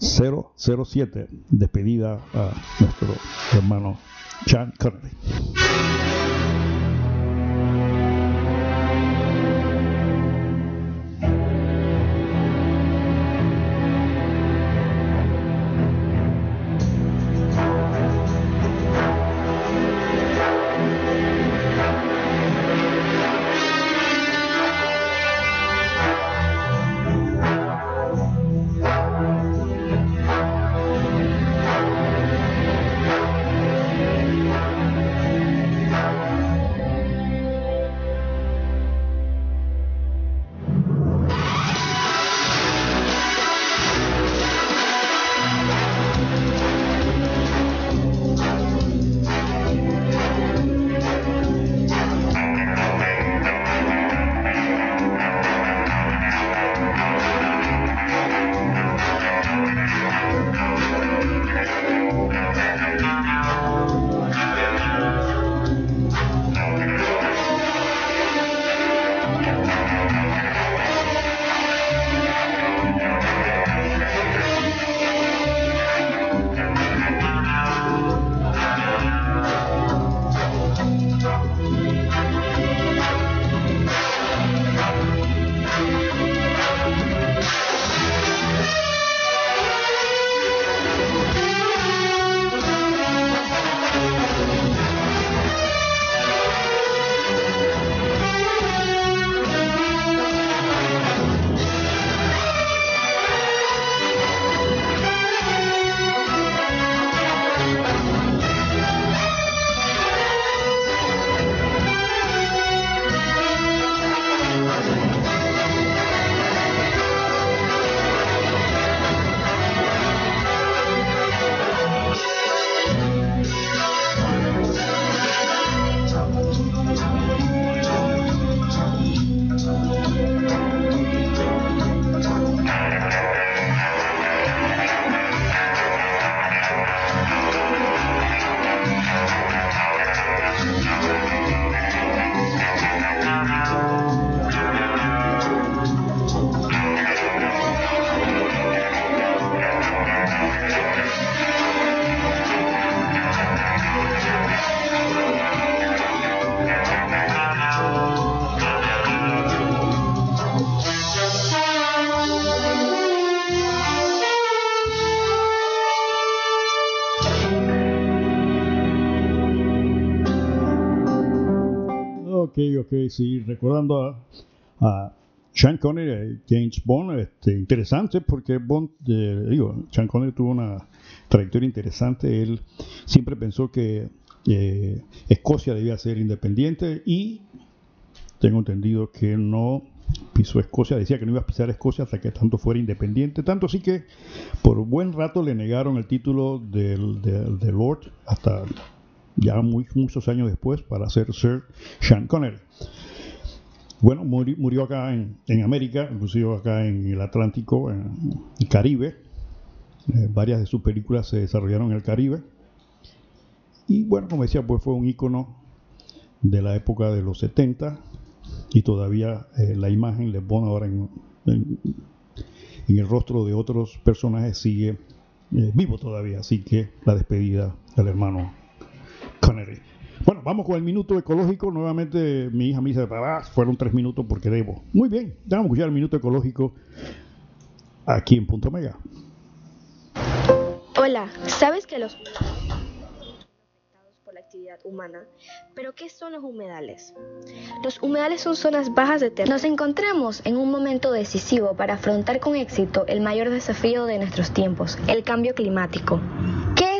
007, despedida a nuestro hermano Sean Connery. Ok, sí, recordando a, a Sean Connery, James Bond, este, interesante porque Bond, eh, digo, Sean Connery tuvo una trayectoria interesante. Él siempre pensó que eh, Escocia debía ser independiente y tengo entendido que no pisó Escocia, decía que no iba a pisar Escocia hasta que tanto fuera independiente, tanto así que por buen rato le negaron el título de, Lord hasta ya muchos años después para ser Sir Sean Connery. Bueno, murió, acá en, América, inclusive acá en el Atlántico, en el Caribe. Eh, varias de sus películas se desarrollaron en el Caribe. Y bueno, como decía, pues fue un ícono de la época de los 70 y todavía eh, la imagen le pone ahora en, el rostro de otros personajes sigue eh, vivo todavía. Así que la despedida del hermano Connery. Bueno, vamos con el minuto ecológico. Nuevamente mi hija me dice, ah, fueron tres minutos porque debo. Muy bien, vamos a escuchar el minuto ecológico aquí en Punto Mega. Hola, ¿sabes que los por la actividad humana? Pero ¿qué son los humedales? Los humedales son zonas bajas de tierra. Nos encontramos en un momento decisivo para afrontar con éxito el mayor desafío de nuestros tiempos, el cambio climático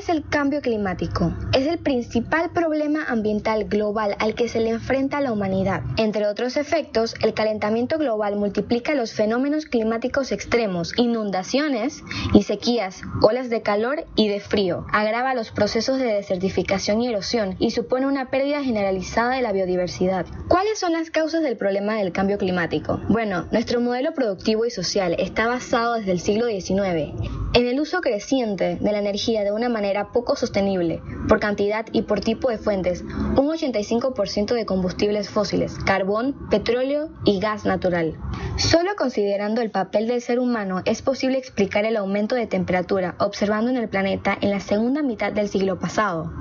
el cambio climático? Es el principal problema ambiental global al que se le enfrenta la humanidad. Entre otros efectos, el calentamiento global multiplica los fenómenos climáticos extremos, inundaciones y sequías, olas de calor y de frío, agrava los procesos de desertificación y erosión y supone una pérdida generalizada de la biodiversidad. ¿Cuáles son las causas del problema del cambio climático? Bueno, nuestro modelo productivo y social está basado desde el siglo XIX en el uso creciente de la energía de una manera poco sostenible por cantidad y por tipo de fuentes, un 85% de combustibles fósiles, carbón, petróleo y gas natural. Solo considerando el papel del ser humano es posible explicar el aumento de temperatura observando en el planeta en la segunda mitad del siglo pasado.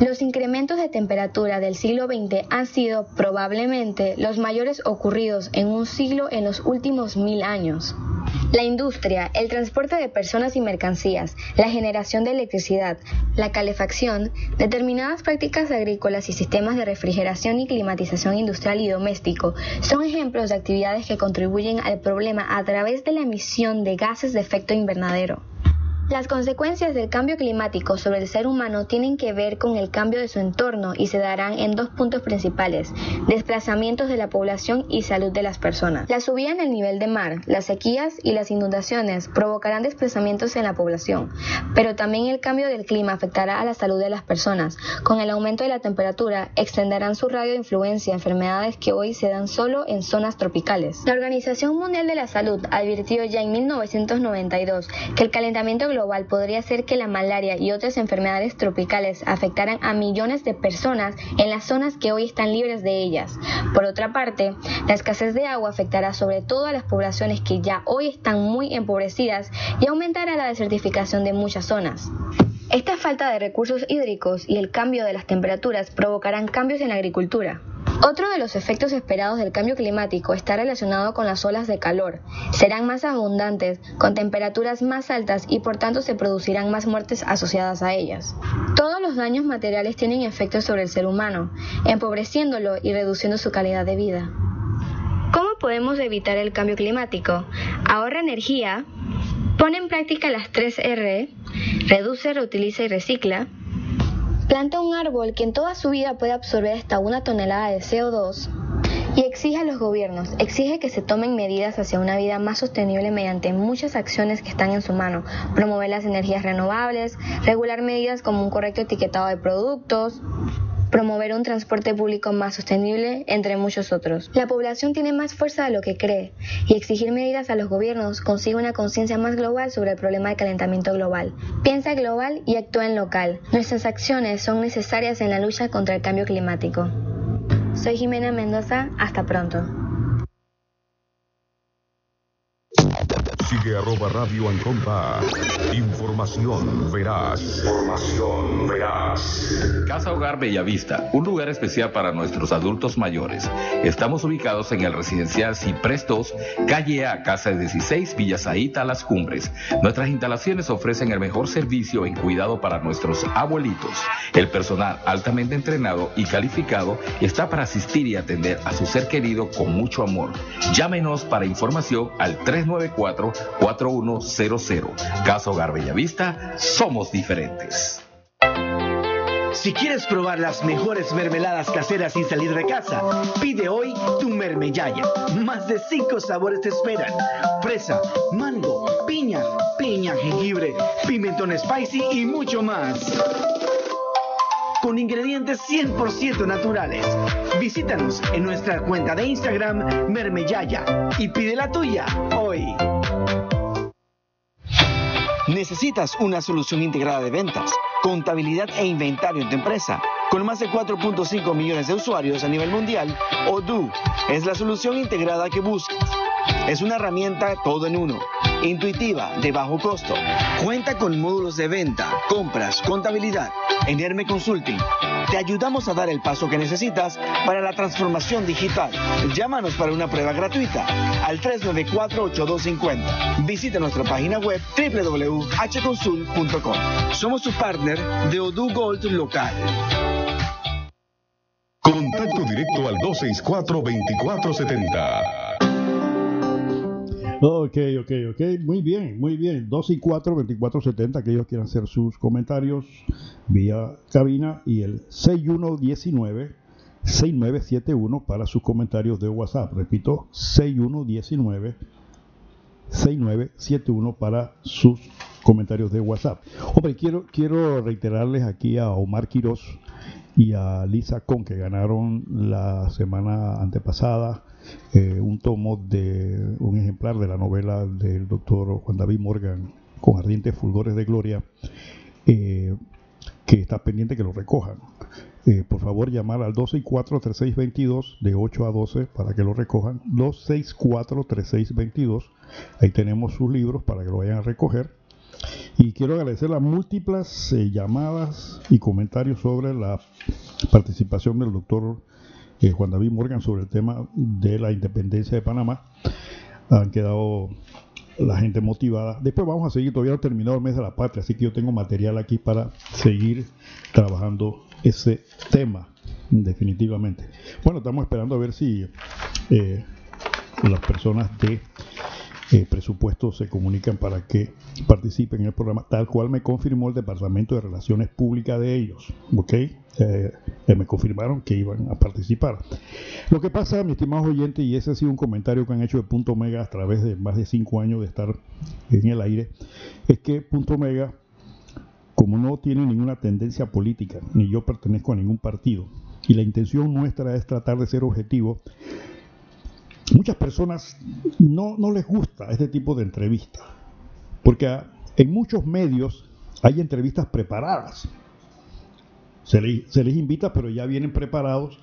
Los incrementos de temperatura del siglo XX han sido probablemente los mayores ocurridos en un siglo en los últimos mil años. La industria, el transporte de personas y mercancías, la generación de electricidad, la calefacción, determinadas prácticas agrícolas y sistemas de refrigeración y climatización industrial y doméstico son ejemplos de actividades que contribuyen al problema a través de la emisión de gases de efecto invernadero. Las consecuencias del cambio climático sobre el ser humano tienen que ver con el cambio de su entorno y se darán en dos puntos principales, desplazamientos de la población y salud de las personas. La subida en el nivel de mar, las sequías y las inundaciones provocarán desplazamientos en la población, pero también el cambio del clima afectará a la salud de las personas. Con el aumento de la temperatura, extenderán su radio de influencia enfermedades que hoy se dan solo en zonas tropicales. La Organización Mundial de la Salud advirtió ya en 1992 que el calentamiento global podría ser que la malaria y otras enfermedades tropicales afectaran a millones de personas en las zonas que hoy están libres de ellas. Por otra parte, la escasez de agua afectará sobre todo a las poblaciones que ya hoy están muy empobrecidas y aumentará la desertificación de muchas zonas. Esta falta de recursos hídricos y el cambio de las temperaturas provocarán cambios en la agricultura. Otro de los efectos esperados del cambio climático está relacionado con las olas de calor. Serán más abundantes, con temperaturas más altas y por tanto se producirán más muertes asociadas a ellas. Todos los daños materiales tienen efectos sobre el ser humano, empobreciéndolo y reduciendo su calidad de vida. ¿Cómo podemos evitar el cambio climático? Ahorra energía, pone en práctica las 3 R, reduce, reutiliza y recicla, Planta un árbol que en toda su vida puede absorber hasta una tonelada de CO2 y exige a los gobiernos, exige que se tomen medidas hacia una vida más sostenible mediante muchas acciones que están en su mano, promover las energías renovables, regular medidas como un correcto etiquetado de productos, promover un transporte público más sostenible, entre muchos otros. La población tiene más fuerza de lo que cree y exigir medidas a los gobiernos consigue una conciencia más global sobre el problema del calentamiento global. Piensa global y actúa en local. Nuestras acciones son necesarias en la lucha contra el cambio climático. Soy Jimena Mendoza, hasta pronto. Sigue arroba Radio Anconpa. Información veraz. Información veraz. Casa Hogar Bellavista, un lugar especial para nuestros adultos mayores. Estamos ubicados en el residencial Ciprés 2, calle A, Casa 16, Villa Zaita, Las Cumbres. Nuestras instalaciones ofrecen el mejor servicio en cuidado para nuestros abuelitos. El personal altamente entrenado y calificado está para asistir y atender a su ser querido con mucho amor. Llámenos para información al 394-4100. Casa Hogar Bellavista, somos diferentes. Si quieres probar las mejores mermeladas caseras sin salir de casa, pide hoy tu mermellaya. Más de cinco sabores te esperan. Fresa, mango, piña, piña, jengibre, pimentón spicy y mucho más. Con ingredientes 100% naturales. Visítanos en nuestra cuenta de Instagram Mermellaya y pide la tuya hoy. ¿Necesitas una solución integrada de ventas, contabilidad e inventario en tu empresa? Con más de 4.5 millones de usuarios a nivel mundial, Odoo es la solución integrada que buscas. Es una herramienta todo en uno, intuitiva, de bajo costo. Cuenta con módulos de venta, compras, contabilidad. En Herme Consulting te ayudamos a dar el paso que necesitas para la transformación digital. Llámanos para una prueba gratuita al 394-8250. Visita nuestra página web www.hconsult.com. Somos su partner de Odoo Gold Local. Contacto directo al 264-2470. Ok, ok, ok. Muy bien, muy bien. 2 y 4, 2470. Aquellos quieran hacer sus comentarios vía cabina y el 6119 6971 para sus comentarios de WhatsApp. Repito, 6119 6971 para sus comentarios de WhatsApp. Hombre, quiero, quiero reiterarles aquí a Omar Quiroz y a Lisa Con que ganaron la semana antepasada eh, un tomo de un ejemplar de la novela del doctor Juan David Morgan con ardientes fulgores de gloria eh, que está pendiente que lo recojan. Eh, por favor, llamar al 264-3622 de 8 a 12 para que lo recojan. 264-3622. Ahí tenemos sus libros para que lo vayan a recoger. Y quiero agradecer las múltiples llamadas y comentarios sobre la participación del doctor eh, Juan David Morgan sobre el tema de la independencia de Panamá. Han quedado la gente motivada. Después vamos a seguir, todavía no terminado el mes de la patria, así que yo tengo material aquí para seguir trabajando ese tema, definitivamente. Bueno, estamos esperando a ver si eh, las personas de eh, presupuesto se comunican para que participen en el programa, tal cual me confirmó el Departamento de Relaciones Públicas de ellos. ¿Ok? Eh, eh, me confirmaron que iban a participar. Lo que pasa, mis estimados oyentes, y ese ha sido un comentario que han hecho de Punto Mega a través de más de cinco años de estar en el aire, es que Punto Mega, como no tiene ninguna tendencia política, ni yo pertenezco a ningún partido, y la intención nuestra es tratar de ser objetivo, muchas personas no, no les gusta este tipo de entrevistas, porque en muchos medios hay entrevistas preparadas. Se les, se les invita, pero ya vienen preparados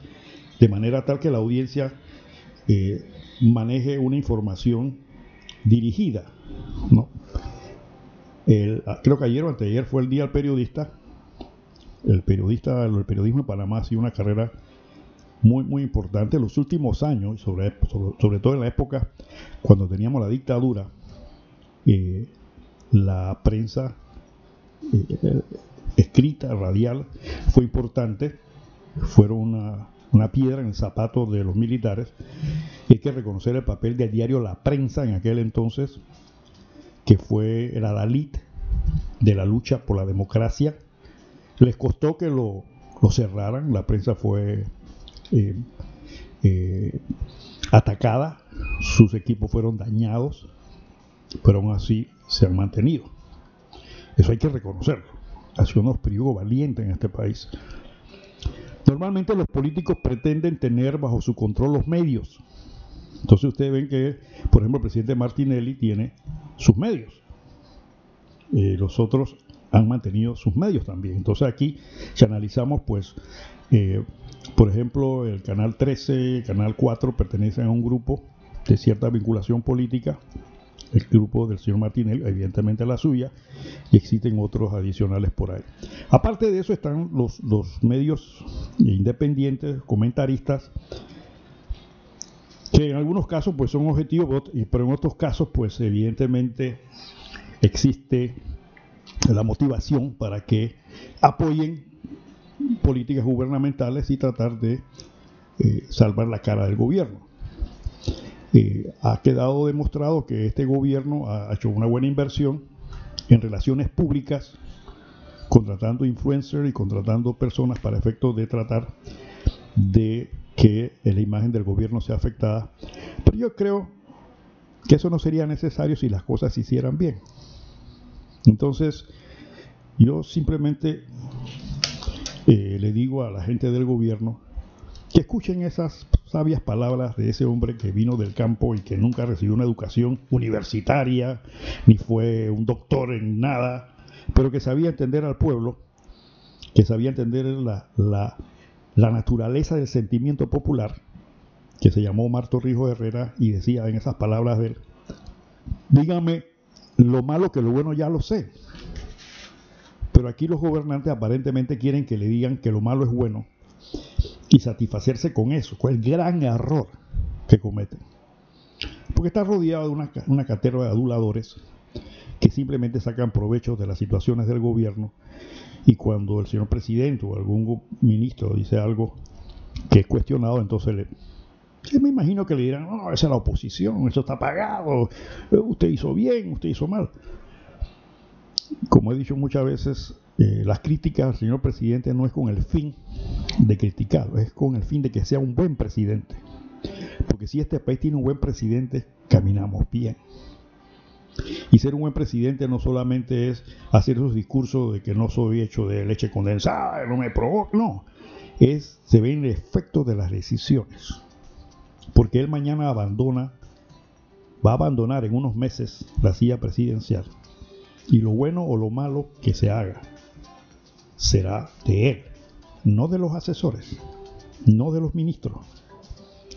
de manera tal que la audiencia eh, maneje una información dirigida. ¿no? El, creo que ayer o anteayer fue el día del periodista. El periodista, el periodismo en Panamá ha sido una carrera muy, muy importante en los últimos años, sobre, sobre, sobre, todo en la época cuando teníamos la dictadura, eh, la prensa eh, escrita, radial, fue importante, fueron una, una, piedra en el zapato de los militares, hay que reconocer el papel del diario La Prensa en aquel entonces, que fue el adalid de la lucha por la democracia. Les costó que lo, lo cerraran, la prensa fue eh, eh, atacada, sus equipos fueron dañados, pero aún así se han mantenido. Eso hay que reconocerlo. Ha sido unos periodos valientes en este país. Normalmente los políticos pretenden tener bajo su control los medios. Entonces ustedes ven que, por ejemplo, el presidente Martinelli tiene sus medios. Eh, los otros han mantenido sus medios también. Entonces aquí, si analizamos, pues eh, por ejemplo, el Canal 13, Canal 4 pertenecen a un grupo de cierta vinculación política el grupo del señor Martinelli, evidentemente la suya, y existen otros adicionales por ahí. Aparte de eso están los, los medios independientes, comentaristas, que en algunos casos pues son objetivos, pero en otros casos pues evidentemente existe la motivación para que apoyen políticas gubernamentales y tratar de eh, salvar la cara del gobierno. Eh, ha quedado demostrado que este gobierno ha hecho una buena inversión en relaciones públicas, contratando influencers y contratando personas para efectos de tratar de que la imagen del gobierno sea afectada. Pero yo creo que eso no sería necesario si las cosas se hicieran bien. Entonces, yo simplemente eh, le digo a la gente del gobierno que escuchen esas sabias palabras de ese hombre que vino del campo y que nunca recibió una educación universitaria, ni fue un doctor en nada, pero que sabía entender al pueblo, que sabía entender la, la, la naturaleza del sentimiento popular, que se llamó Marto Rijo Herrera y decía en esas palabras de él, dígame lo malo que lo bueno ya lo sé. Pero aquí los gobernantes aparentemente quieren que le digan que lo malo es bueno y satisfacerse con eso, con el gran error que cometen. Porque está rodeado de una, una de aduladores que simplemente sacan provecho de las situaciones del gobierno y cuando el señor presidente o algún ministro dice algo que es cuestionado, entonces le, yo me imagino que le dirán, no, esa es la oposición, eso está pagado, usted hizo bien, usted hizo mal. Como he dicho muchas veces, eh, las críticas al señor presidente no es con el fin de criticarlo, es con el fin de que sea un buen presidente. Porque si este país tiene un buen presidente, caminamos bien. Y ser un buen presidente no solamente es hacer esos discursos de que no soy hecho de leche condensada, no me provoca, no. Es, se ve en el efecto de las decisiones porque él mañana abandona, va a abandonar en unos meses la silla presidencial. Y lo bueno o lo malo que se haga será de él, no de los asesores, no de los ministros,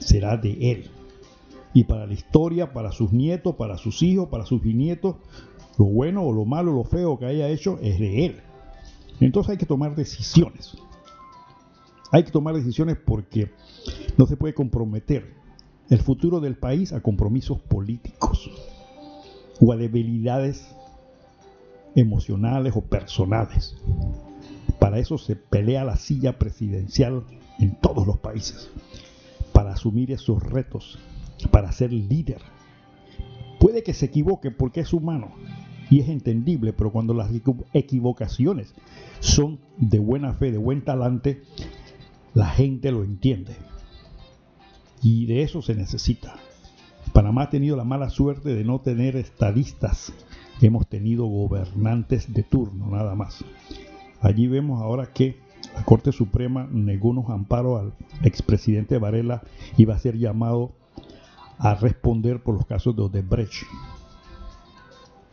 será de él. Y para la historia, para sus nietos, para sus hijos, para sus bisnietos, lo bueno o lo malo, lo feo que haya hecho es de él. Entonces hay que tomar decisiones. Hay que tomar decisiones porque no se puede comprometer el futuro del país a compromisos políticos o a debilidades emocionales o personales. Para eso se pelea la silla presidencial en todos los países, para asumir esos retos, para ser líder. Puede que se equivoque porque es humano y es entendible, pero cuando las equivocaciones son de buena fe, de buen talante, la gente lo entiende. Y de eso se necesita. Panamá ha tenido la mala suerte de no tener estadistas. Hemos tenido gobernantes de turno, nada más. Allí vemos ahora que la Corte Suprema negó unos amparos al expresidente Varela y va a ser llamado a responder por los casos de Odebrecht.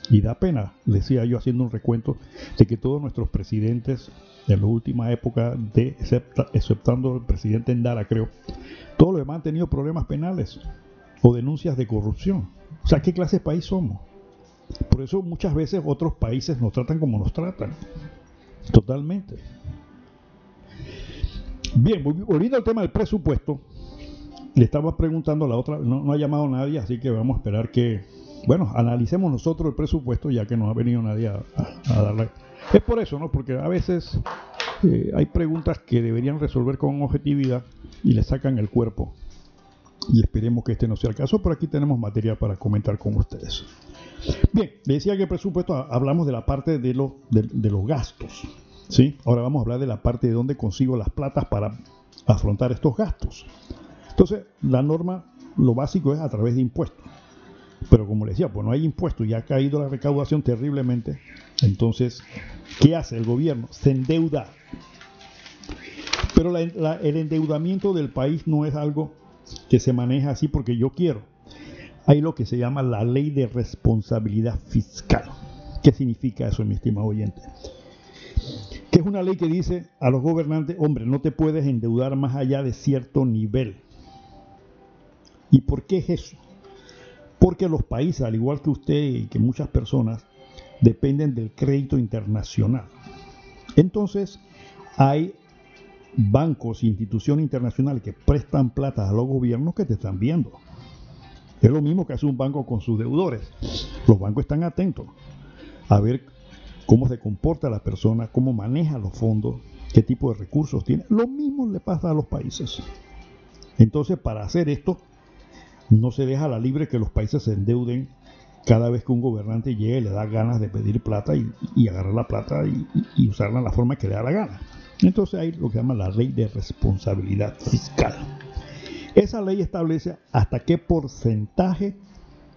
Y da pena, decía yo haciendo un recuento, de que todos nuestros presidentes de la última época, de, exceptando el presidente Endara, creo, todos los demás han tenido problemas penales o denuncias de corrupción. O sea, ¿qué clase de país somos? Por eso muchas veces otros países nos tratan como nos tratan. Totalmente. Bien, volviendo al tema del presupuesto, le estaba preguntando a la otra, no, ha llamado nadie, así que vamos a esperar que, bueno, analicemos nosotros el presupuesto ya que no ha venido nadie a, darle. Es por eso, ¿no? Porque a veces eh, hay preguntas que deberían resolver con objetividad y le sacan el cuerpo. Y esperemos que este no sea el caso, pero aquí tenemos material para comentar con ustedes. Bien, decía que el presupuesto hablamos de la parte de, de, los gastos. ¿sí? Ahora vamos a hablar de la parte de dónde consigo las platas para afrontar estos gastos. Entonces, la norma, lo básico es a través de impuestos. Pero como le decía, pues no hay impuestos y ha caído la recaudación terriblemente. Entonces, ¿qué hace el gobierno? Se endeuda. Pero el endeudamiento del país no es algo que se maneja así porque yo quiero. Hay lo que se llama la ley de responsabilidad fiscal. ¿Qué significa eso, mi estimado oyente? Que es una ley que dice a los gobernantes, hombre, no te puedes endeudar más allá de cierto nivel. ¿Y por qué es eso? Porque los países, al igual que usted y que muchas personas, dependen del crédito internacional. Entonces, hay bancos e instituciones internacionales que prestan plata a los gobiernos que te están viendo. Es lo mismo que hace un banco con sus deudores. Los bancos están atentos a ver cómo se comporta la persona, cómo maneja los fondos, qué tipo de recursos tiene. Lo mismo le pasa a los países. Entonces, para hacer esto, no se deja la libre que los países se endeuden cada vez que un gobernante llegue le da ganas de pedir plata y, agarrar la plata y, usarla de la forma que le da la gana. Entonces hay lo que llama la ley de responsabilidad fiscal. Esa ley establece hasta qué porcentaje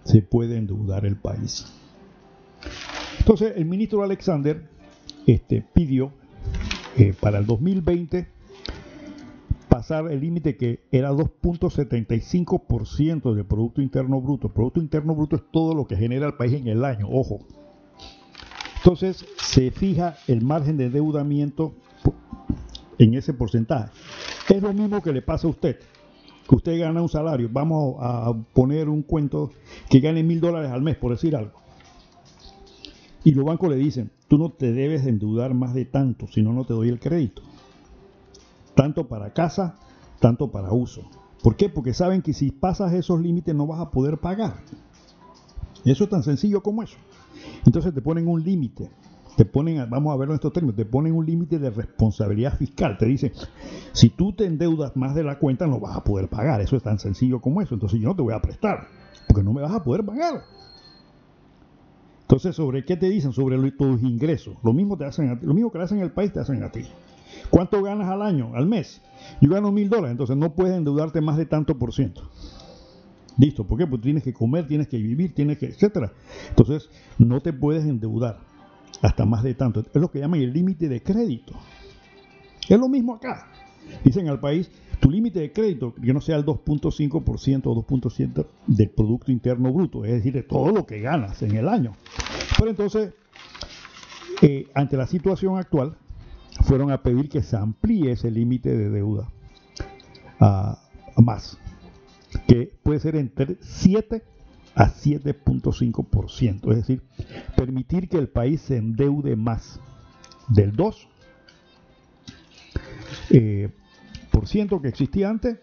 se puede endeudar el país. Entonces el ministro Alexander este, pidió eh, para el 2020 pasar el límite que era 2.75% del Producto Interno Bruto. El Producto Interno Bruto es todo lo que genera el país en el año, ojo. Entonces se fija el margen de endeudamiento en ese porcentaje. Es lo mismo que le pasa a usted, que usted gana un salario. Vamos a poner un cuento que gane mil dólares al mes, por decir algo. Y los bancos le dicen, tú no te debes endeudar más de tanto, si no, no te doy el crédito tanto para casa, tanto para uso. ¿Por qué? Porque saben que si pasas esos límites no vas a poder pagar. Eso es tan sencillo como eso. Entonces te ponen un límite, te ponen, vamos a verlo en estos términos, te ponen un límite de responsabilidad fiscal. Te dicen, si tú te endeudas más de la cuenta no vas a poder pagar. Eso es tan sencillo como eso. Entonces yo no te voy a prestar, porque no me vas a poder pagar. Entonces, ¿sobre qué te dicen? Sobre tus ingresos. Lo mismo, te hacen lo mismo que le hacen al país, te hacen a ti. ¿Cuánto ganas al año, al mes? Yo gano mil dólares, entonces no puedes endeudarte más de tanto por ciento. Listo, ¿por qué? Porque tienes que comer, tienes que vivir, tienes que, etcétera. Entonces, no te puedes endeudar hasta más de tanto. Es lo que llaman el límite de crédito. Es lo mismo acá. Dicen al país, tu límite de crédito, que no sea el 2.5% o 2.7% del Producto Interno Bruto, es decir, de todo lo que ganas en el año. Pero entonces, eh, ante la situación actual, fueron a pedir que se amplíe ese límite de deuda a, más, que puede ser entre 7 a 7.5%, es decir, permitir que el país se endeude más del 2 eh, por ciento que existía antes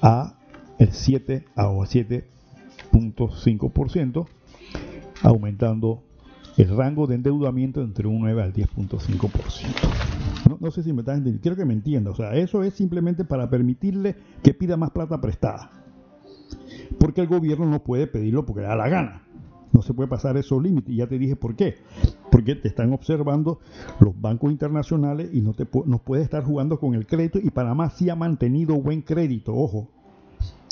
a el 7 a 7.5%, aumentando el rango de endeudamiento entre un 9 al 10.5%. No, no sé si me estás entendiendo, quiero que me entienda, o sea, eso es simplemente para permitirle que pida más plata prestada. Porque el gobierno no puede pedirlo porque le da la gana. No se puede pasar esos límites. Y ya te dije por qué. Porque te están observando los bancos internacionales y no, te no puedes estar jugando con el crédito. Y Panamá sí ha mantenido buen crédito, ojo.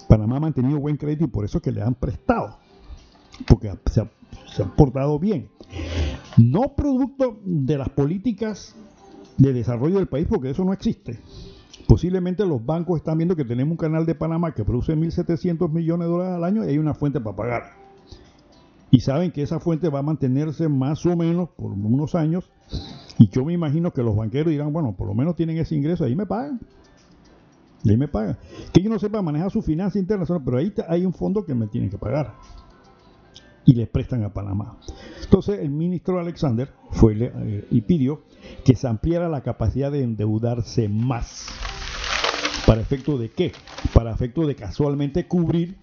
Panamá ha mantenido buen crédito y por eso es que le han prestado. Porque se ha, han portado bien. No producto de las políticas de desarrollo del país, porque eso no existe. Posiblemente los bancos están viendo que tenemos un canal de Panamá que produce 1.700 millones de dólares al año y hay una fuente para pagar. Y saben que esa fuente va a mantenerse más o menos por unos años. Y yo me imagino que los banqueros dirán, bueno, por lo menos tienen ese ingreso, ahí me pagan. Ahí me pagan. Que yo no sepa manejar su finanza interna, pero ahí hay un fondo que me tienen que pagar y le prestan a Panamá. Entonces el ministro Alexander fue eh, y pidió que se ampliara la capacidad de endeudarse más. ¿Para efecto de qué? Para efecto de casualmente cubrir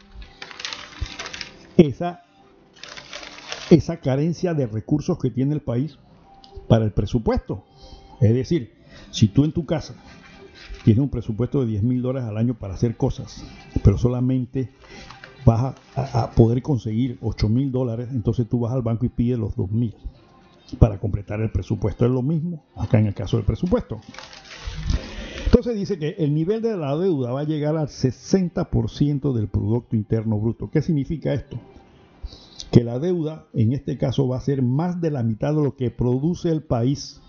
esa, esa carencia de recursos que tiene el país para el presupuesto. Es decir, si tú en tu casa tienes un presupuesto de 10 mil dólares al año para hacer cosas, pero solamente vas a, poder conseguir 8 mil dólares, entonces tú vas al banco y pides los 2 mil para completar el presupuesto. Es lo mismo acá en el caso del presupuesto. Entonces dice que el nivel de la deuda va a llegar al 60% del Producto Interno Bruto. ¿Qué significa esto? Que la deuda en este caso va a ser más de la mitad de lo que produce el país.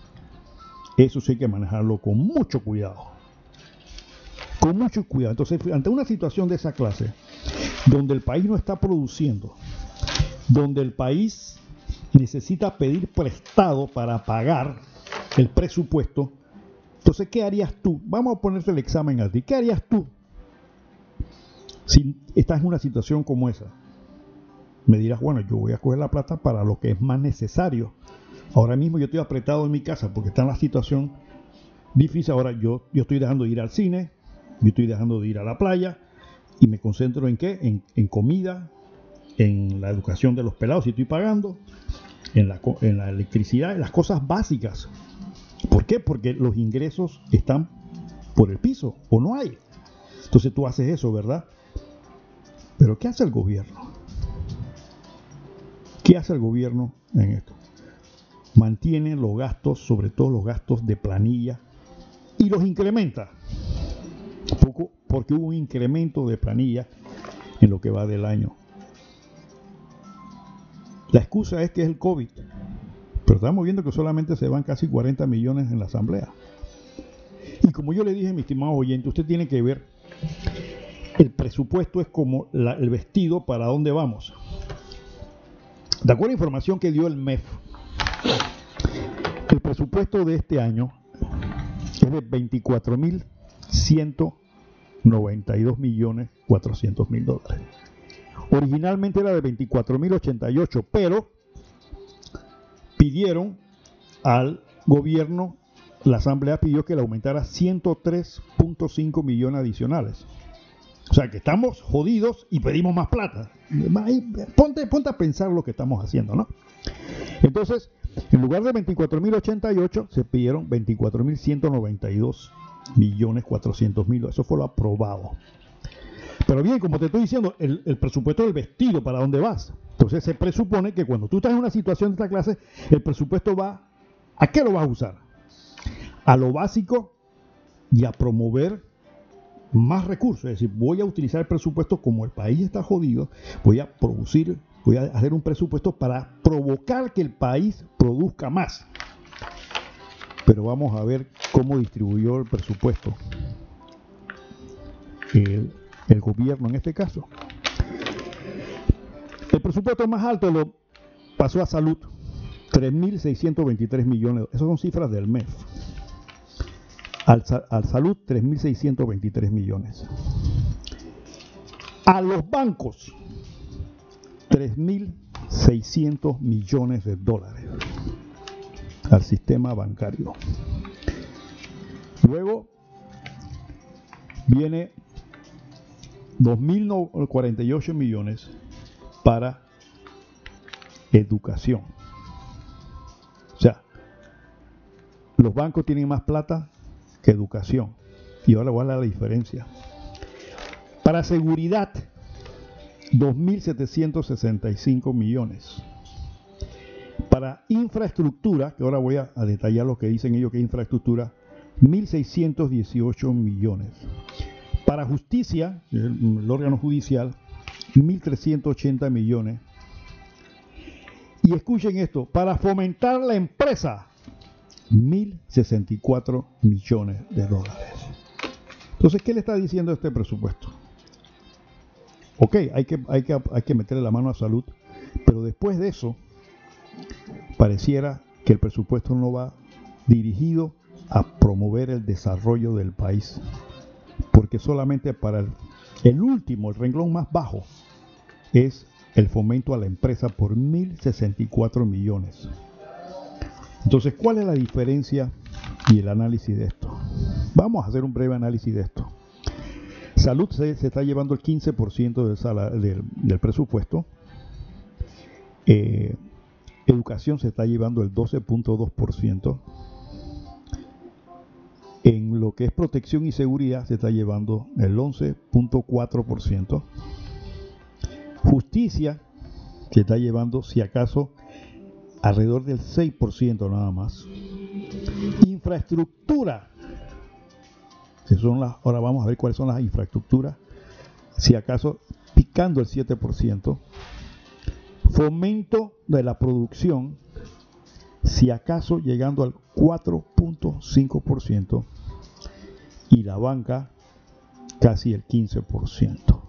Eso sí hay que manejarlo con mucho cuidado. Con mucho cuidado. Entonces, ante una situación de esa clase, donde el país no está produciendo, donde el país necesita pedir prestado para pagar el presupuesto, entonces, ¿qué harías tú? Vamos a ponerte el examen a ti. ¿Qué harías tú si estás en una situación como esa? me dirás, bueno, yo voy a coger la plata para lo que es más necesario. Ahora mismo yo estoy apretado en mi casa porque está en la situación difícil. Ahora yo, yo estoy dejando de ir al cine, yo estoy dejando de ir a la playa y me concentro en qué? En, en comida, en la educación de los pelados si estoy pagando, en la, en la electricidad, en las cosas básicas. ¿Por qué? Porque los ingresos están por el piso o no hay. Entonces tú haces eso, ¿verdad? Pero ¿qué hace el gobierno? ¿Qué hace el gobierno en esto? Mantiene los gastos, sobre todo los gastos de planilla, y los incrementa. Poco, porque hubo un incremento de planilla en lo que va del año. La excusa es que es el COVID. Pero estamos viendo que solamente se van casi 40 millones en la asamblea. Y como yo le dije, mi estimado oyente, usted tiene que ver, el presupuesto es como el vestido para dónde vamos. De acuerdo a la información que dio el MEF, el presupuesto de este año es de 24.192 millones 400 mil dólares. Originalmente era de 24.088, pero pidieron al gobierno, la asamblea pidió que le aumentara 103.5 millones adicionales. O sea que estamos jodidos y pedimos más plata. Ponte, ponte a pensar lo que estamos haciendo, ¿no? Entonces, en lugar de 24.088, se pidieron 24.192 millones 400 mil. Eso fue lo aprobado. Pero bien, como te estoy diciendo, el, presupuesto del vestido, ¿para dónde vas? Entonces se presupone que cuando tú estás en una situación de esta clase, el presupuesto va, ¿a qué lo vas a usar? A lo básico y a promover más recursos. Es decir, voy a utilizar el presupuesto como el país está jodido, voy a producir, voy a hacer un presupuesto para provocar que el país produzca más. Pero vamos a ver cómo distribuyó el presupuesto. El, gobierno en este caso. El presupuesto más alto lo pasó a salud, 3.623 millones. Esas son cifras del MEF. Al, al salud, 3.623 millones. A los bancos, 3.600 millones de dólares. Al sistema bancario. Luego viene 2.048 millones para educación. O sea, los bancos tienen más plata que educación. Y ahora voy a la diferencia. Para seguridad, 2.765 millones. Para infraestructura, que ahora voy a, detallar lo que dicen ellos que es infraestructura, 1.618 millones. Para justicia, el, órgano judicial, 1.380 millones. Y escuchen esto, para fomentar la empresa, 1.064 millones de dólares. Entonces, ¿qué le está diciendo este presupuesto? Ok, hay que, hay que, hay que meterle la mano a salud, pero después de eso, pareciera que el presupuesto no va dirigido a promover el desarrollo del país, porque solamente para el, último, el renglón más bajo, es el fomento a la empresa por 1.064 millones. Entonces, ¿cuál es la diferencia y el análisis de esto? Vamos a hacer un breve análisis de esto. Salud se, está llevando el 15% del, del, presupuesto. Eh, educación se está llevando el 12.2%. En lo que es protección y seguridad se está llevando el 11.4%. Justicia se está llevando, si acaso, alrededor del 6% nada más. Infraestructura. son las, ahora vamos a ver cuáles son las infraestructuras. Si acaso, picando el 7%. Fomento de la producción, si acaso llegando al 4.5% y la banca casi el 15%.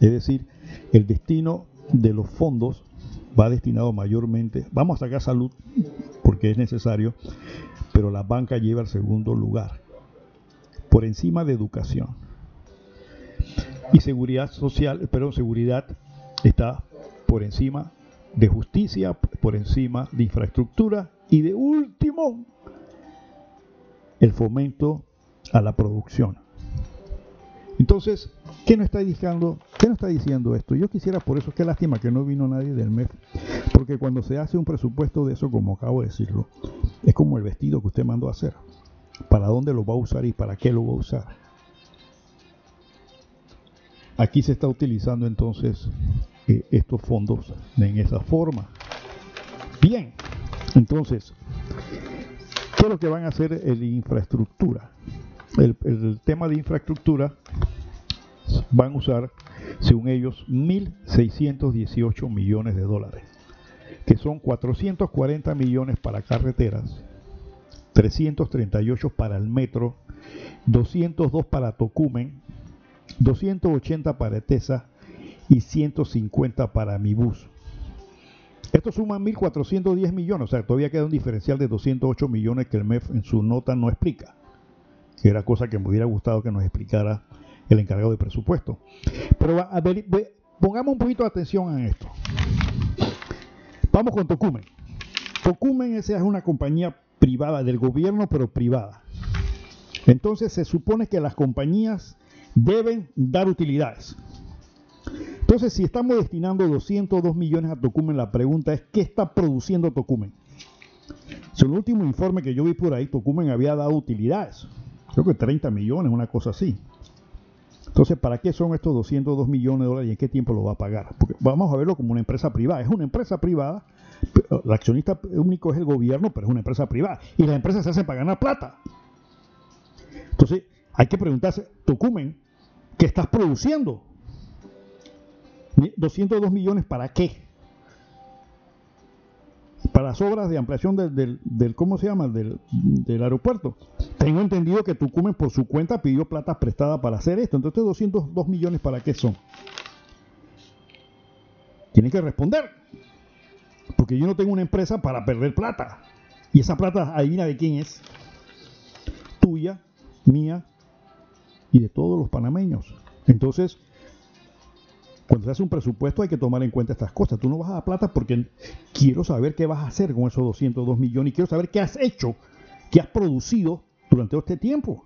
Es decir, el destino de los fondos va destinado mayormente, vamos a sacar salud porque es necesario, pero la banca lleva el segundo lugar, por encima de educación. Y seguridad social, pero seguridad está por encima de justicia, por encima de infraestructura y de último, el fomento a la producción. Entonces, ¿qué nos está diciendo, qué nos está diciendo esto? Yo quisiera, por eso, qué lástima que no vino nadie del MEF, porque cuando se hace un presupuesto de eso, como acabo de decirlo, es como el vestido que usted mandó a hacer. ¿Para dónde lo va a usar y para qué lo va a usar? Aquí se está utilizando entonces eh, estos fondos en esa forma. Bien, entonces, ¿qué es lo que van a hacer en infraestructura? El, el tema de infraestructura van a usar, según ellos, 1.618 millones de dólares, que son 440 millones para carreteras, 338 para el metro, 202 para Tocumen, 280 para ETESA y 150 para mi bus. Esto suma 1.410 millones, o sea, todavía queda un diferencial de 208 millones que el MEF en su nota no explica, que era cosa que me hubiera gustado que nos explicara el encargado de presupuesto. Pero pongamos un poquito de atención a esto. Vamos con Tocumen. Tocumen esa es una compañía privada del gobierno, pero privada. Entonces se supone que las compañías deben dar utilidades. Entonces, si estamos destinando 202 millones a Tocumen, la pregunta es, ¿qué está produciendo Tocumen? Según el último informe que yo vi por ahí, Tocumen había dado utilidades. Creo que 30 millones, una cosa así. Entonces, ¿para qué son estos 202 millones de dólares y en qué tiempo lo va a pagar? Porque vamos a verlo como una empresa privada. Es una empresa privada, el accionista único es el gobierno, pero es una empresa privada. Y las empresas se hacen para ganar plata. Entonces, hay que preguntarse, Tocumen, ¿qué estás produciendo? 202 millones para qué? Para las obras de ampliación del, del, ¿cómo se llama? Del, del, aeropuerto. Tengo entendido que Tucumán por su cuenta pidió plata prestada para hacer esto. Entonces, 202 millones para qué son? Tienen que responder. Porque yo no tengo una empresa para perder plata. Y esa plata, adivina de quién es. Tuya, mía y de todos los panameños. Entonces, cuando se hace un presupuesto hay que tomar en cuenta estas cosas. Tú no vas a dar plata porque quiero saber qué vas a hacer con esos 202 millones y quiero saber qué has hecho, qué has producido durante este tiempo.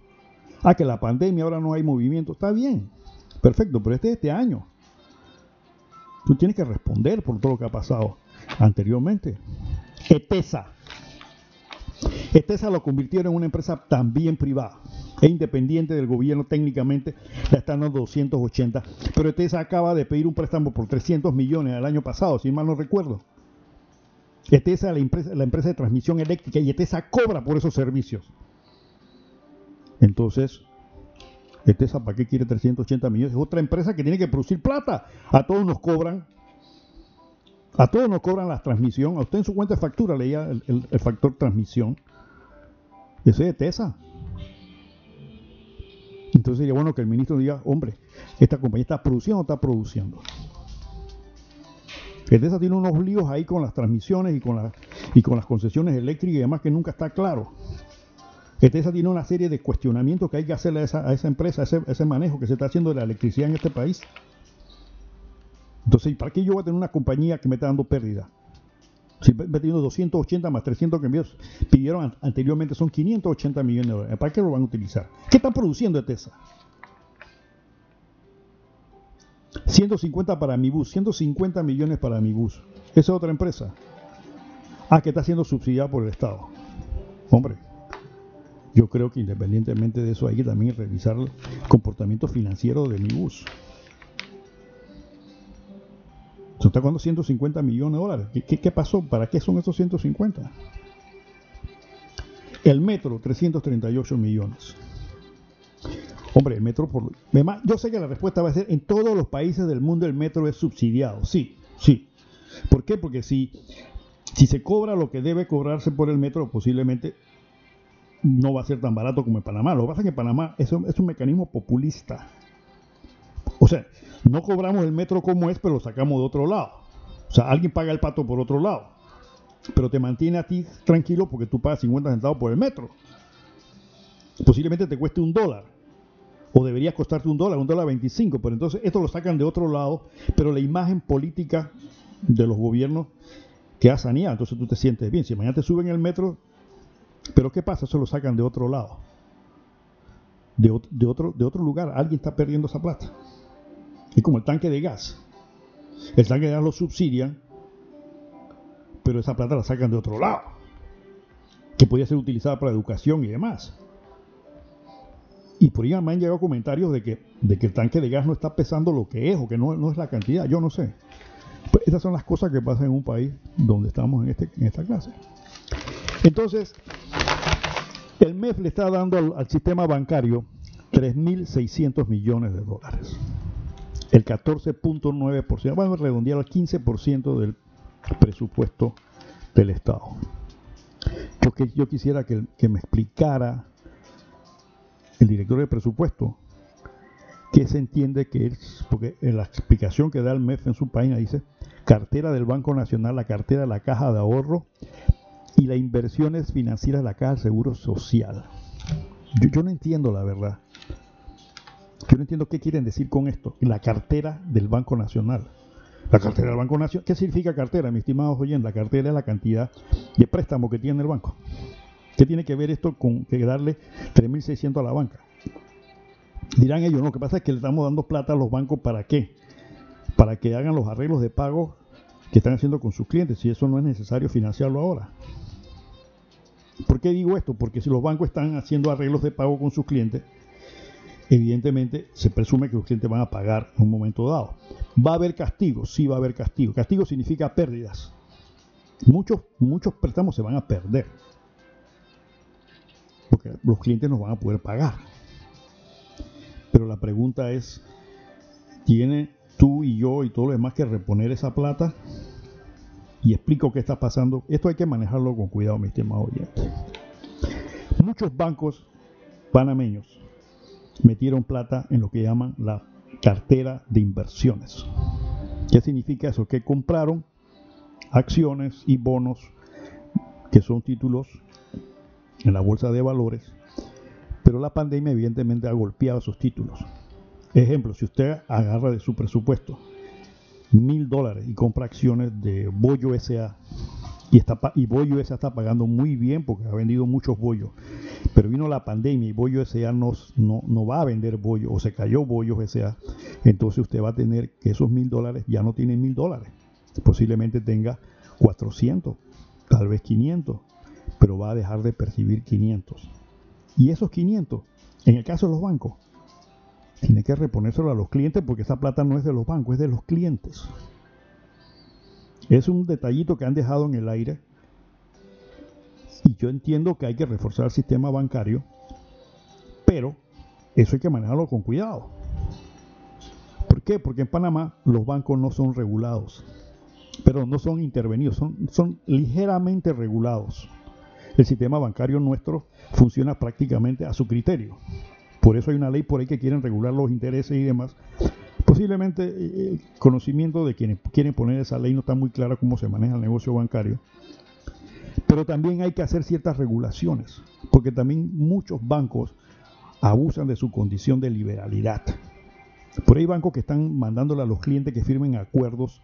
Ah, que la pandemia ahora no hay movimiento. Está bien, perfecto, pero este es este año. Tú tienes que responder por todo lo que ha pasado anteriormente. ETESA. ETESA lo convirtieron en una empresa también privada es independiente del gobierno técnicamente, la están dando 280. Pero ETESA acaba de pedir un préstamo por 300 millones el año pasado, si mal no recuerdo. ETESA, la empresa, la empresa de transmisión eléctrica, y ETESA cobra por esos servicios. Entonces, ETESA, ¿para qué quiere 380 millones? Es otra empresa que tiene que producir plata. A todos nos cobran. A todos nos cobran la transmisión. A usted en su cuenta de factura leía el, el factor transmisión. Ese es ETESA. Entonces sería bueno que el ministro diga, hombre, esta compañía está produciendo o está produciendo. ETESA tiene unos líos ahí con las transmisiones y con, y con las concesiones eléctricas y demás que nunca está claro. ETESA tiene una serie de cuestionamientos que hay que hacerle a esa, empresa, a ese, ese, manejo que se está haciendo de la electricidad en este país. Entonces, ¿para qué yo voy a tener una compañía que me está dando pérdida? Si teniendo 280 más 300 que pidieron anteriormente, son 580 millones de dólares. ¿Para qué lo van a utilizar? ¿Qué están produciendo ETESA? 150 para mi bus, 150 millones para mi bus. Esa es otra empresa. Ah, que está siendo subsidiada por el Estado. Hombre, yo creo que independientemente de eso hay que también revisar el comportamiento financiero de mi bus. Se está pagando 150 millones de dólares. ¿Qué, pasó? ¿Para qué son esos 150? El metro, 338 millones. Hombre, el metro por... Yo sé que la respuesta va a ser, en todos los países del mundo el metro es subsidiado. Sí, sí. ¿Por qué? Porque si, si se cobra lo que debe cobrarse por el metro, posiblemente no va a ser tan barato como en Panamá. Lo que pasa es que en Panamá es un mecanismo populista. O sea, no cobramos el metro como es, pero lo sacamos de otro lado. O sea, alguien paga el pato por otro lado. Pero te mantiene a ti tranquilo porque tú pagas 50 centavos por el metro. Posiblemente te cueste un dólar. O debería costarte un dólar, un dólar 25. Pero entonces esto lo sacan de otro lado. Pero la imagen política de los gobiernos que ha saneado, entonces tú te sientes bien. Si mañana te suben el metro, pero ¿qué pasa? Eso lo sacan de otro lado, de, otro, de otro lugar. Alguien está perdiendo esa plata. Es como el tanque de gas. El tanque de gas lo subsidian, pero esa plata la sacan de otro lado, que podía ser utilizada para educación y demás. Y por ahí me han llegado comentarios de que, de que el tanque de gas no está pesando lo que es o que no, no es la cantidad, yo no sé. Pues esas son las cosas que pasan en un país donde estamos en, este, en esta clase. Entonces, el MEF le está dando al, sistema bancario 3.600 millones de dólares. El 14.9%, vamos a redondear al 15% del presupuesto del Estado. Yo, yo quisiera que, que me explicara el director de presupuesto, que se entiende que es, porque en la explicación que da el MEF en su página dice, cartera del Banco Nacional, la cartera de la Caja de Ahorro y las inversiones financieras de la Caja de Seguro Social. Yo, no entiendo la verdad. Yo no entiendo qué quieren decir con esto. La cartera del Banco Nacional. La cartera del Banco Nacional. ¿Qué significa cartera, mi estimado oyentes? La cartera es la cantidad de préstamo que tiene el banco. ¿Qué tiene que ver esto con que darle 3.600 a la banca? Dirán ellos, no, lo que pasa es que le estamos dando plata a los bancos para qué? Para que hagan los arreglos de pago que están haciendo con sus clientes, y eso no es necesario financiarlo ahora. ¿Por qué digo esto? Porque si los bancos están haciendo arreglos de pago con sus clientes, evidentemente se presume que los clientes van a pagar en un momento dado. ¿Va a haber castigo? Sí va a haber castigo. Castigo significa pérdidas. Muchos, muchos préstamos se van a perder porque los clientes nos van a poder pagar. Pero la pregunta es, ¿tiene tú y yo y todo lo demás que reponer esa plata? Y explico qué está pasando. Esto hay que manejarlo con cuidado, mi estimado oyente. Muchos bancos panameños metieron plata en lo que llaman la cartera de inversiones. ¿Qué significa eso? Que compraron acciones y bonos que son títulos en la bolsa de valores, pero la pandemia evidentemente ha golpeado esos títulos. Ejemplo, si usted agarra de su presupuesto mil dólares y compra acciones de Bollo SA y, está, y Bollo está pagando muy bien porque ha vendido muchos bollos, pero vino la pandemia y Bollo SA no, no, va a vender bollo o se cayó Bollo SA, entonces usted va a tener que esos mil dólares ya no tienen mil dólares, posiblemente tenga 400, tal vez 500 pero va a dejar de percibir 500. Y esos 500, en el caso de los bancos, tiene que reponérselo a los clientes porque esa plata no es de los bancos, es de los clientes. Es un detallito que han dejado en el aire. Y yo entiendo que hay que reforzar el sistema bancario, pero eso hay que manejarlo con cuidado. ¿Por qué? Porque en Panamá los bancos no son regulados, pero no son intervenidos, son, ligeramente regulados el sistema bancario nuestro funciona prácticamente a su criterio. Por eso hay una ley por ahí que quieren regular los intereses y demás. Posiblemente eh, el conocimiento de quienes quieren poner esa ley no está muy clara cómo se maneja el negocio bancario. Pero también hay que hacer ciertas regulaciones, porque también muchos bancos abusan de su condición de liberalidad. Por ahí hay bancos que están mandándole a los clientes que firmen acuerdos,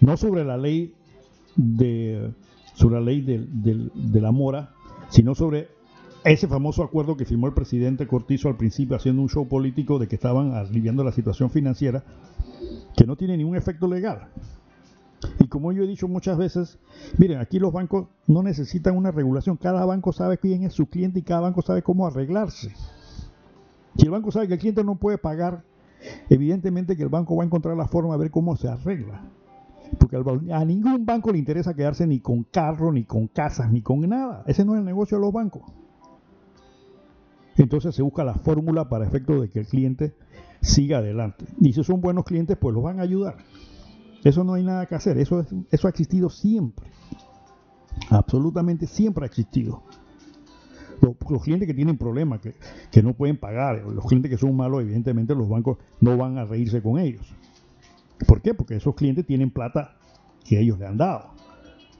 no sobre la ley de sobre la ley de la mora, sino sobre ese famoso acuerdo que firmó el presidente Cortizo al principio haciendo un show político de que estaban aliviando la situación financiera, que no tiene ningún efecto legal. Y como yo he dicho muchas veces, miren, aquí los bancos no necesitan una regulación, cada banco sabe quién es su cliente y cada banco sabe cómo arreglarse. Si el banco sabe que el cliente no puede pagar, evidentemente que el banco va a encontrar la forma de ver cómo se arregla. Porque a ningún banco le interesa quedarse ni con carro, ni con casas, ni con nada. Ese no es el negocio de los bancos. Entonces se busca la fórmula para efecto de que el cliente siga adelante. Y si son buenos clientes, pues los van a ayudar. Eso no hay nada que hacer. Eso, ha existido siempre. Absolutamente siempre ha existido. Los, clientes que tienen problemas, que, no pueden pagar, los clientes que son malos, evidentemente los bancos no van a reírse con ellos. ¿Por qué? Porque esos clientes tienen plata que ellos le han dado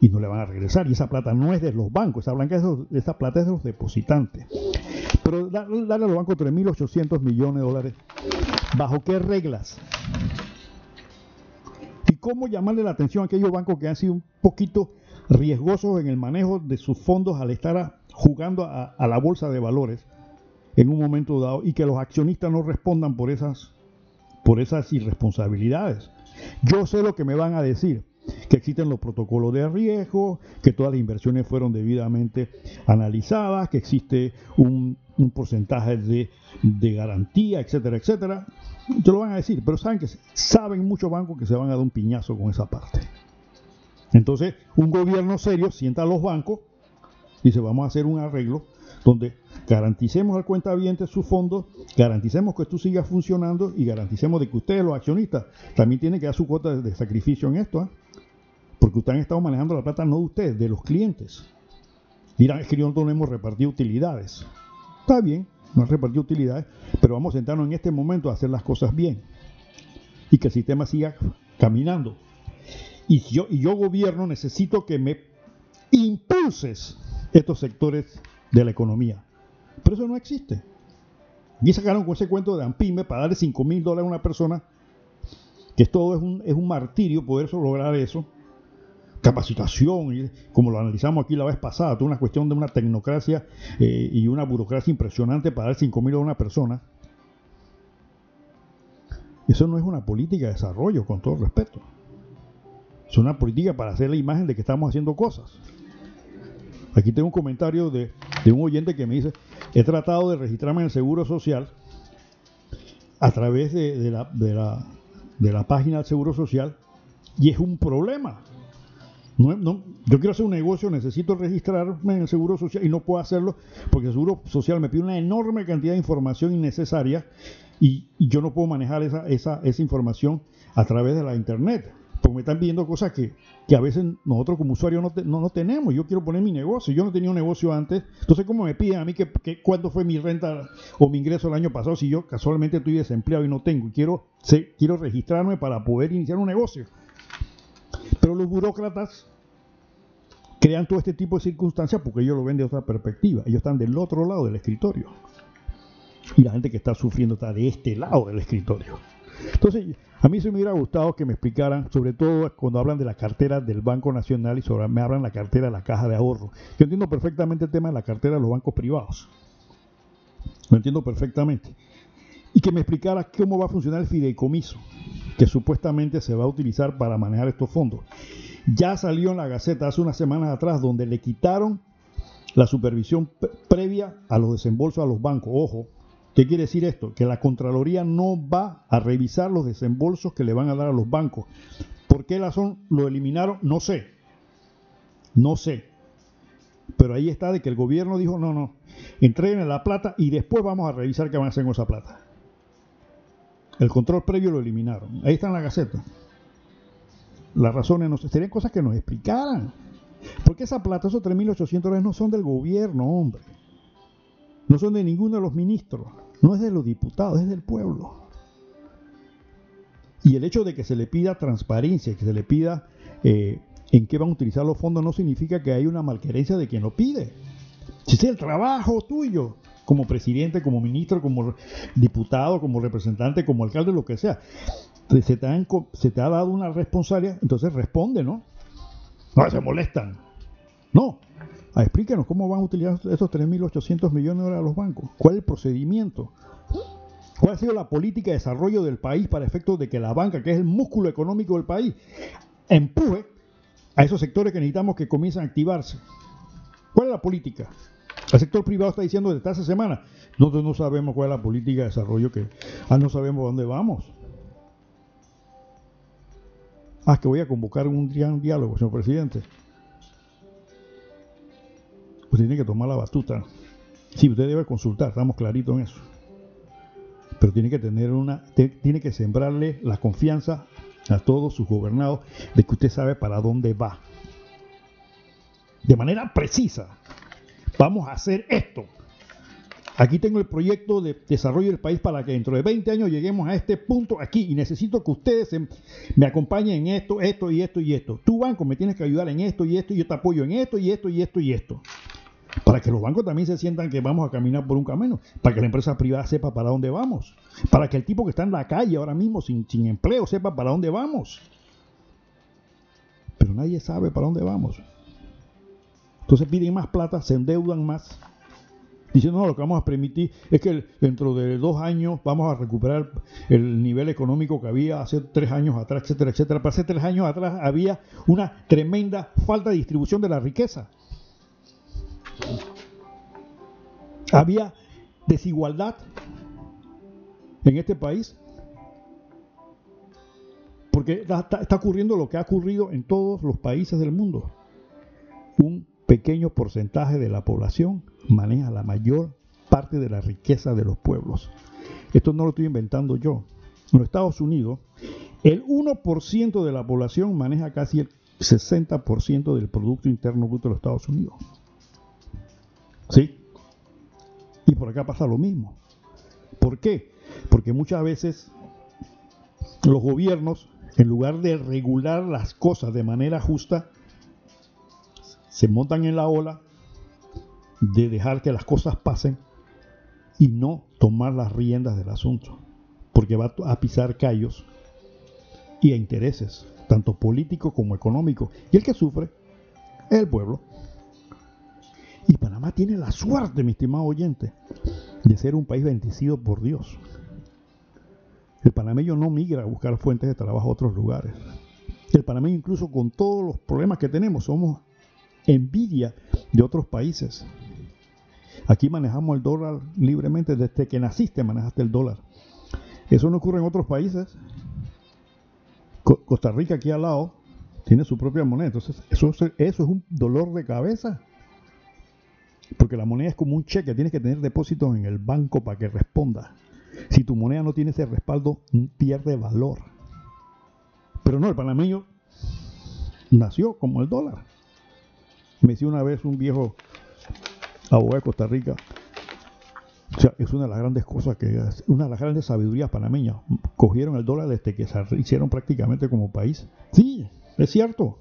y no le van a regresar. Y esa plata no es de los bancos, esa plata es de los depositantes. Pero darle a los bancos 3.800 millones de dólares, ¿bajo qué reglas? cómo llamarle la atención a aquellos bancos que han sido un poquito riesgosos en el manejo de sus fondos al estar jugando a, a la bolsa de valores en un momento dado y que los accionistas no respondan por esas, por esas irresponsabilidades. Yo sé lo que me van a decir, que existen los protocolos de riesgo, que todas las inversiones fueron debidamente analizadas, que existe un, porcentaje de, de, garantía, etcétera, etcétera. Te lo van a decir, pero saben que saben muchos bancos que se van a dar un piñazo con esa parte. Entonces, un gobierno serio sienta a los bancos y dice, vamos a hacer un arreglo donde garanticemos al cuentaviente sus fondos, garanticemos que esto siga funcionando y garanticemos de que ustedes, los accionistas, también tienen que dar su cuota de, sacrificio en esto, ¿ah? Porque ustedes han estado manejando la plata no de ustedes, de los clientes. Dirán, es que nosotros no hemos repartido utilidades. Está bien, no han repartido utilidades, pero vamos a sentarnos en este momento a hacer las cosas bien y que el sistema siga caminando. Y yo, y yo gobierno necesito que me impulses estos sectores de la economía. Pero eso no existe. Y sacaron con ese cuento de Ampime para darle 5 mil dólares a una persona, que todo es un, es un martirio poder lograr eso. Capacitación, como lo analizamos aquí la vez pasada, toda una cuestión de una tecnocracia eh, y una burocracia impresionante para dar 5 mil a una persona. Eso no es una política de desarrollo, con todo respeto. Es una política para hacer la imagen de que estamos haciendo cosas. Aquí tengo un comentario de, un oyente que me dice, he tratado de registrarme en el Seguro Social a través de, la, de la, página del Seguro Social y es un problema. No, yo quiero hacer un negocio, necesito registrarme en el Seguro Social y no puedo hacerlo porque el Seguro Social me pide una enorme cantidad de información innecesaria y, yo no puedo manejar esa, esa, esa información a través de la Internet me están pidiendo cosas que, a veces nosotros como usuarios no, no, tenemos. Yo quiero poner mi negocio, yo no tenía un negocio antes. Entonces, ¿cómo me piden a mí que, que cuánto fue mi renta o mi ingreso el año pasado si yo casualmente estoy desempleado y no tengo? Y quiero, quiero registrarme para poder iniciar un negocio. Pero los burócratas crean todo este tipo de circunstancias porque ellos lo ven de otra perspectiva. Ellos están del otro lado del escritorio. Y la gente que está sufriendo está de este lado del escritorio. Entonces, a mí se me hubiera gustado que me explicaran, sobre todo cuando hablan de la cartera del Banco Nacional y sobre, me hablan la cartera de la Caja de Ahorro. Yo entiendo perfectamente el tema de la cartera de los bancos privados. Lo entiendo perfectamente. Y que me explicara cómo va a funcionar el fideicomiso, que supuestamente se va a utilizar para manejar estos fondos. Ya salió en la Gaceta hace unas semanas atrás donde le quitaron la supervisión previa a los desembolsos a los bancos. Ojo, ¿Qué quiere decir esto? Que la Contraloría no va a revisar los desembolsos que le van a dar a los bancos. ¿Por qué razón lo eliminaron? No sé. No sé. Pero ahí está de que el gobierno dijo, no, no, entreguen la plata y después vamos a revisar qué van a hacer con esa plata. El control previo lo eliminaron. Ahí está en la gaceta. Las razones no serían cosas que nos explicaran. Porque esa plata, esos 3.800 dólares no son del gobierno, hombre. No son de ninguno de los ministros. No es de los diputados, es del pueblo. Y el hecho de que se le pida transparencia, que se le pida eh, en qué van a utilizar los fondos, no significa que hay una malquerencia de quien lo pide. Si es el trabajo tuyo, como presidente, como ministro, como diputado, como representante, como alcalde, lo que sea, se te, se te ha dado una responsabilidad, entonces responde, ¿no? No se molestan. No, Ah, explíquenos cómo van a utilizar esos 3.800 millones de a los bancos. ¿Cuál es el procedimiento? ¿Cuál ha sido la política de desarrollo del país para efectos de que la banca, que es el músculo económico del país, empuje a esos sectores que necesitamos que comiencen a activarse? ¿Cuál es la política? El sector privado está diciendo desde hace semana, nosotros no sabemos cuál es la política de desarrollo que, ah, no sabemos dónde vamos. Ah, que voy a convocar un diálogo, señor presidente pues tiene que tomar la batuta. Sí, usted debe consultar, estamos claritos en eso. Pero tiene que tener una, tiene que sembrarle la confianza a todos sus gobernados de que usted sabe para dónde va. De manera precisa. Vamos a hacer esto. Aquí tengo el proyecto de desarrollo del país para que dentro de 20 años lleguemos a este punto aquí y necesito que ustedes me acompañen en esto, esto y esto y esto. Tu banco me tienes que ayudar en esto y esto y yo te apoyo en esto y esto y esto y esto para que los bancos también se sientan que vamos a caminar por un camino, para que la empresa privada sepa para dónde vamos, para que el tipo que está en la calle ahora mismo sin, sin empleo sepa para dónde vamos. pero nadie sabe para dónde vamos. Entonces piden más plata, se endeudan más, diciendo, no, lo que vamos a permitir es que dentro de dos años vamos a recuperar el nivel económico que había hace tres años atrás, etcétera, etcétera. Pero hace tres años atrás había una tremenda falta de distribución de la riqueza. Había desigualdad en este país. Porque está, ocurriendo lo que ha ocurrido en todos los países del mundo. Un pequeño porcentaje de la población maneja la mayor parte de la riqueza de los pueblos. Esto no lo estoy inventando yo. En los Estados Unidos, el 1% de la población maneja casi el 60% del Producto Interno Bruto de los Estados Unidos. ¿Sí? Y por acá pasa lo mismo. ¿Por qué? Porque muchas veces los gobiernos, en lugar de regular las cosas de manera justa, se montan en la ola de dejar que las cosas pasen y no tomar las riendas del asunto, porque va a pisar callos y a intereses, tanto políticos como económicos. Y el que sufre es el pueblo. Y Panamá tiene la suerte, mi estimado oyente, de ser un país bendecido por Dios. El panameño no migra a buscar fuentes de trabajo a otros lugares. El panameño incluso con todos los problemas que tenemos somos envidia de otros países. Aquí manejamos el dólar libremente, desde que naciste manejaste el dólar. Eso no ocurre en otros países. Costa Rica aquí al lado tiene su propia moneda, entonces eso, eso es un dolor de cabeza. Porque la moneda es como un cheque, tienes que tener depósitos en el banco para que responda. Si tu moneda no tiene ese respaldo, pierde valor. Pero no, el panameño nació como el dólar. Me decía una vez un viejo abogado de Costa Rica, o sea, es una de las grandes cosas que, una de las grandes sabidurías panameñas. Cogieron el dólar desde que se hicieron prácticamente como país. Sí, es cierto.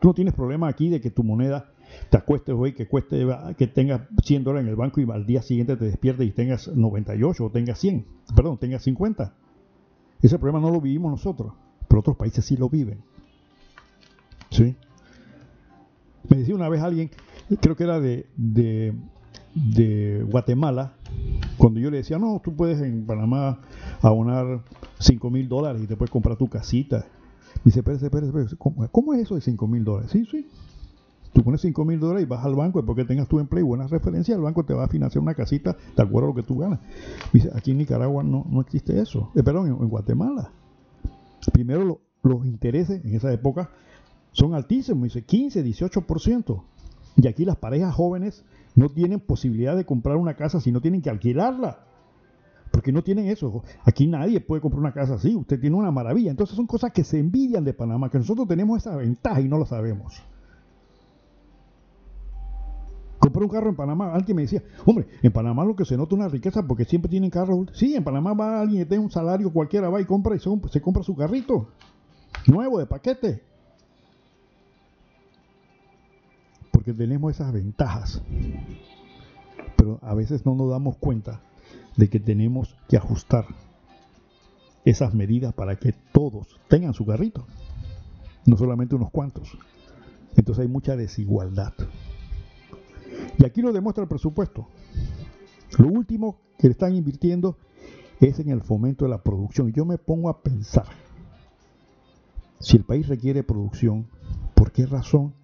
Tú no tienes problema aquí de que tu moneda te acuestes hoy, que cueste, que tengas 100 dólares en el banco y al día siguiente te despiertes y tengas 98 o tengas 100, perdón, tengas 50. Ese problema no lo vivimos nosotros, pero otros países sí lo viven. ¿Sí? Me decía una vez alguien, creo que era de, de, Guatemala, cuando yo le decía, no, tú puedes en Panamá abonar 5 mil dólares y te puedes comprar tu casita. Me dice, espérese, espérese, ¿cómo, es eso de 5 mil dólares? Sí, sí. Tú pones 5 mil dólares y vas al banco, porque tengas tu empleo y buenas referencias, el banco te va a financiar una casita de acuerdo a lo que tú ganas. Me dice, aquí en Nicaragua no, no existe eso. Eh, perdón, en, Guatemala. Primero los intereses en esa época son altísimos, dice 15, 18%. Y aquí las parejas jóvenes no tienen posibilidad de comprar una casa si no tienen que alquilarla. Porque no tienen eso. Aquí nadie puede comprar una casa así. Usted tiene una maravilla. Entonces son cosas que se envidian de Panamá, que nosotros tenemos esa ventaja y no lo sabemos. Compré un carro en Panamá. Alguien me decía, hombre, en Panamá lo que se nota una riqueza porque siempre tienen carros. Sí, en Panamá va alguien que tiene un salario cualquiera, va y compra y se compra su carrito. Nuevo, de paquete. Porque tenemos esas ventajas. Pero a veces no nos damos cuenta de que tenemos que ajustar esas medidas para que todos tengan su carrito, no solamente unos cuantos. Entonces hay mucha desigualdad. Y aquí lo demuestra el presupuesto. Lo último que le están invirtiendo es en el fomento de la producción. Y yo me pongo a pensar, si el país requiere producción, ¿por qué razón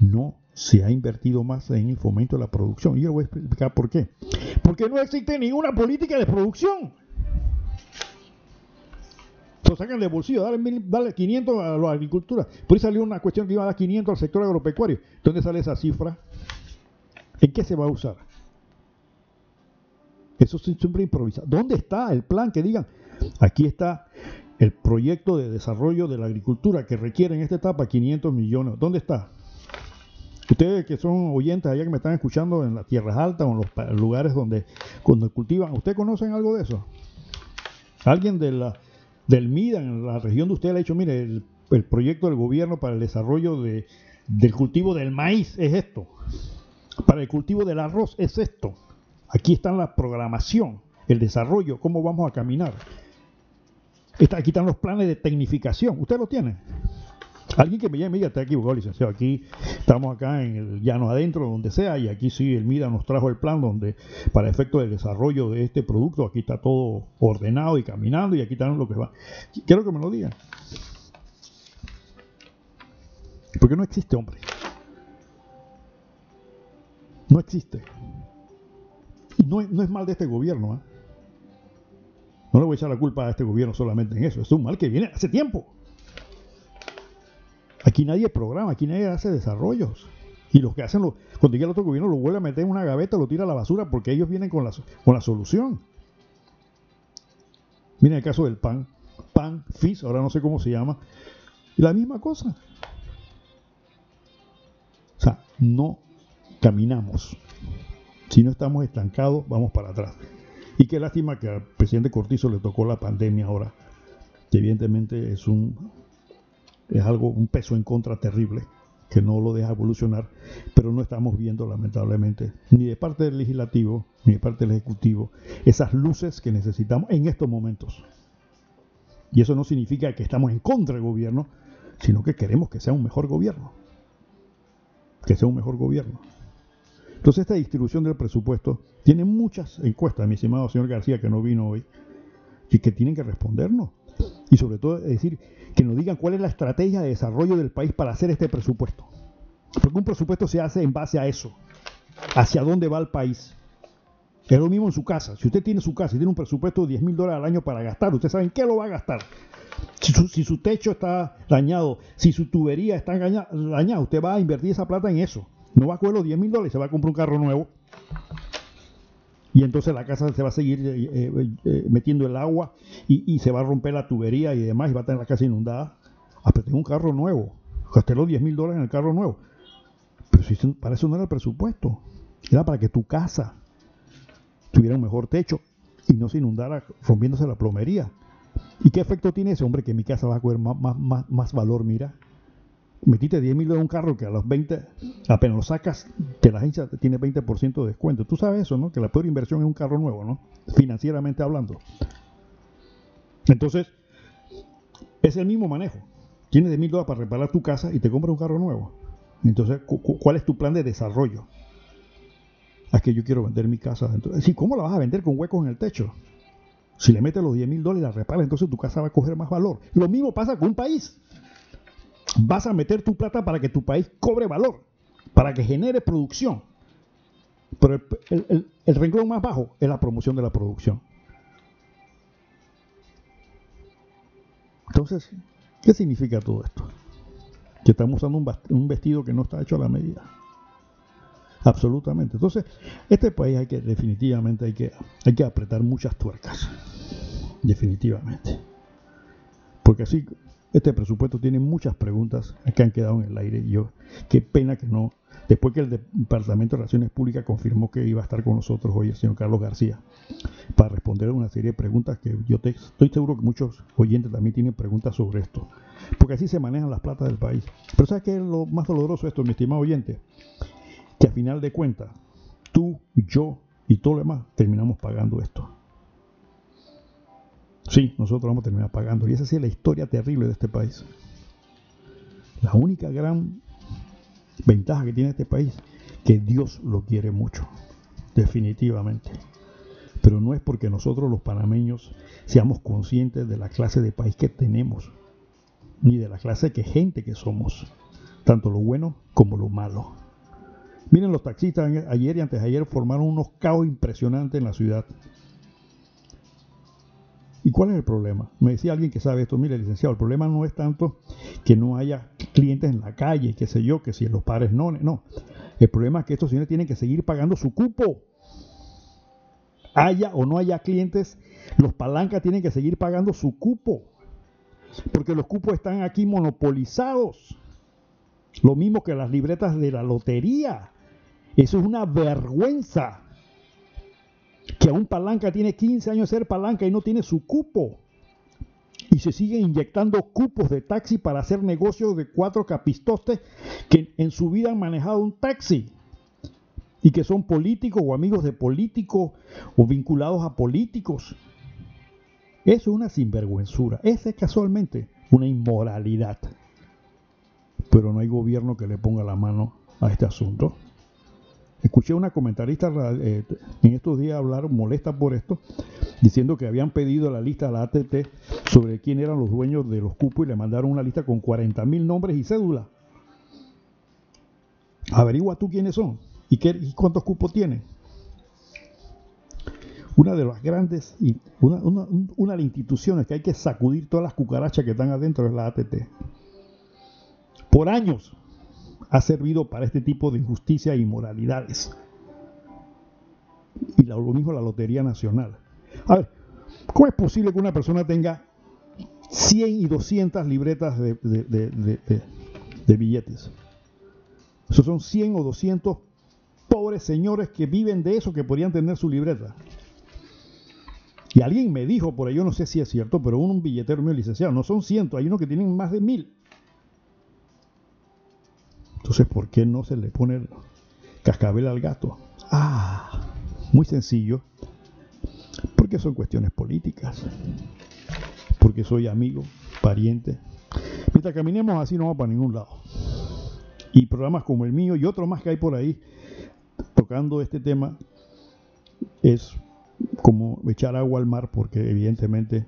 no se ha invertido más en el fomento de la producción. Y yo voy a explicar por qué. Porque no existe ninguna política de producción. Lo sacan de bolsillo, dale, 500 a la agricultura. Por ahí salió una cuestión que iba a dar 500 al sector agropecuario. ¿Dónde sale esa cifra? ¿En qué se va a usar? Eso es siempre improvisado. ¿Dónde está el plan que digan? Aquí está el proyecto de desarrollo de la agricultura que requiere en esta etapa 500 millones. ¿Dónde está? Ustedes que son oyentes allá que me están escuchando en las tierras altas o en los lugares donde, cuando cultivan, ¿ustedes conocen algo de eso? ¿Alguien de la, del MIDA en la región de ustedes le ha dicho, mire, el, proyecto del gobierno para el desarrollo de, del cultivo del maíz es esto? Para el cultivo del arroz es esto. Aquí está la programación, el desarrollo, cómo vamos a caminar. Está, aquí están los planes de tecnificación. ¿Ustedes lo tienen? Alguien que me llame y diga, está equivocado, licenciado. Aquí estamos acá en el llano adentro, donde sea, y aquí sí el MIDA nos trajo el plan donde, para efecto del desarrollo de este producto, aquí está todo ordenado y caminando, y aquí están lo que va. Quiero que me lo digan. Porque no existe, hombre. No existe. Y no, no es mal de este gobierno. ¿eh? No le voy a echar la culpa a este gobierno solamente en eso. Es un mal que viene hace tiempo. Aquí nadie programa, aquí nadie hace desarrollos. Y los que hacen, lo, cuando llega el otro gobierno, lo vuelve a meter en una gaveta, lo tira a la basura porque ellos vienen con la, con la solución. Miren el caso del PAN, PAN, FIS, ahora no sé cómo se llama. La misma cosa. O sea, no caminamos. Si no estamos estancados, vamos para atrás. Y qué lástima que al presidente Cortizo le tocó la pandemia ahora. Que evidentemente es un es algo, un peso en contra terrible que no lo deja evolucionar, pero no estamos viendo lamentablemente ni de parte del legislativo ni de parte del ejecutivo esas luces que necesitamos en estos momentos. Y eso no significa que estamos en contra del gobierno, sino que queremos que sea un mejor gobierno. Que sea un mejor gobierno. Entonces esta distribución del presupuesto tiene muchas encuestas, mi estimado señor García, que no vino hoy, y que tienen que respondernos. Y sobre todo decir, que nos digan cuál es la estrategia de desarrollo del país para hacer este presupuesto. Porque un presupuesto se hace en base a eso, hacia dónde va el país. Es lo mismo en su casa. Si usted tiene su casa y tiene un presupuesto de 10 mil dólares al año para gastar, usted sabe en qué lo va a gastar. Si su, si su techo está dañado, si su tubería está dañada, usted va a invertir esa plata en eso. No va a coger los 10 mil dólares, se va a comprar un carro nuevo y entonces la casa se va a seguir eh, eh, eh, metiendo el agua y, se va a romper la tubería y demás y va a tener la casa inundada. Ah, pero tengo un carro nuevo, gasté los 10 mil dólares en el carro nuevo. Pero si para eso no era el presupuesto, era para que tu casa tuviera un mejor techo y no se inundara rompiéndose la plomería. ¿Y qué efecto tiene ese hombre que mi casa va a coger más, más, más valor, mira? Metiste 10 mil en un carro que a los 20, apenas lo sacas, que la agencia tiene 20% de descuento. Tú sabes eso, ¿no? Que la peor inversión es un carro nuevo, ¿no? Financieramente hablando. Entonces, es el mismo manejo. Tienes 10 mil dólares para reparar tu casa y te compras un carro nuevo. Entonces, ¿cuál es tu plan de desarrollo? Es que yo quiero vender mi casa. sí, ¿cómo la vas a vender con huecos en el techo? Si le metes los 10 mil dólares y la reparas, entonces tu casa va a coger más valor. Lo mismo pasa con un país vas a meter tu plata para que tu país cobre valor, para que genere producción. Pero el, renglón más bajo es la promoción de la producción. Entonces, ¿qué significa todo esto? Que estamos usando un vestido que no está hecho a la medida. Absolutamente. Entonces, este país hay que, definitivamente, hay que, hay que apretar muchas tuercas. Definitivamente. Porque así este presupuesto tiene muchas preguntas que han quedado en el aire. Y yo, qué pena que no. Después que el Departamento de Relaciones Públicas confirmó que iba a estar con nosotros hoy el señor Carlos García para responder a una serie de preguntas que yo estoy seguro que muchos oyentes también tienen preguntas sobre esto. Porque así se manejan las platas del país. Pero ¿sabes qué es lo más doloroso de esto, mi estimado oyente? Que a final de cuentas, tú, yo y todo lo demás terminamos pagando esto. Sí, nosotros vamos a terminar pagando. Y esa es la historia terrible de este país. La única gran ventaja que tiene este país, que Dios lo quiere mucho, definitivamente. Pero no es porque nosotros los panameños seamos conscientes de la clase de país que tenemos, ni de la clase de gente que somos, tanto lo bueno como lo malo. Miren, los taxistas ayer y antes de ayer formaron unos caos impresionantes en la ciudad. ¿Y cuál es el problema? Me decía alguien que sabe esto, mire, licenciado, el problema no es tanto que no haya clientes en la calle, qué sé yo, que si los padres no, no. El problema es que estos señores tienen que seguir pagando su cupo. Haya o no haya clientes, los palancas tienen que seguir pagando su cupo. Porque los cupos están aquí monopolizados. Lo mismo que las libretas de la lotería. Eso es una vergüenza que un palanca tiene 15 años de ser palanca y no tiene su cupo. Y se siguen inyectando cupos de taxi para hacer negocios de cuatro capistostes que en su vida han manejado un taxi y que son políticos o amigos de políticos o vinculados a políticos. Eso es una sinvergüenzura. Esa es casualmente una inmoralidad. pero no hay gobierno que le ponga la mano a este asunto. Escuché una comentarista eh, en estos días hablar molesta por esto, diciendo que habían pedido la lista a la ATT sobre quién eran los dueños de los cupos y le mandaron una lista con 40 mil nombres y cédulas. Averigua tú quiénes son y, qué, y cuántos cupos tienen. Una de las grandes, una, una de las instituciones que hay que sacudir todas las cucarachas que están adentro es la ATT. Por años ha servido para este tipo de injusticia e inmoralidades. Y lo mismo la Lotería Nacional. A ver, ¿cómo es posible que una persona tenga 100 y 200 libretas de, billetes? Esos son 100 o 200 pobres señores que viven de eso, que podrían tener su libreta. Y alguien me dijo por ahí, yo no sé si es cierto, pero un billetero mío licenciado, no son cientos, hay unos que tienen más de mil. Entonces, ¿por qué no se le pone cascabel al gato? Ah, muy sencillo. Porque son cuestiones políticas. Porque soy amigo, pariente. Mientras caminemos así no vamos para ningún lado. Y programas como el mío y otros más que hay por ahí tocando este tema es como echar agua al mar porque evidentemente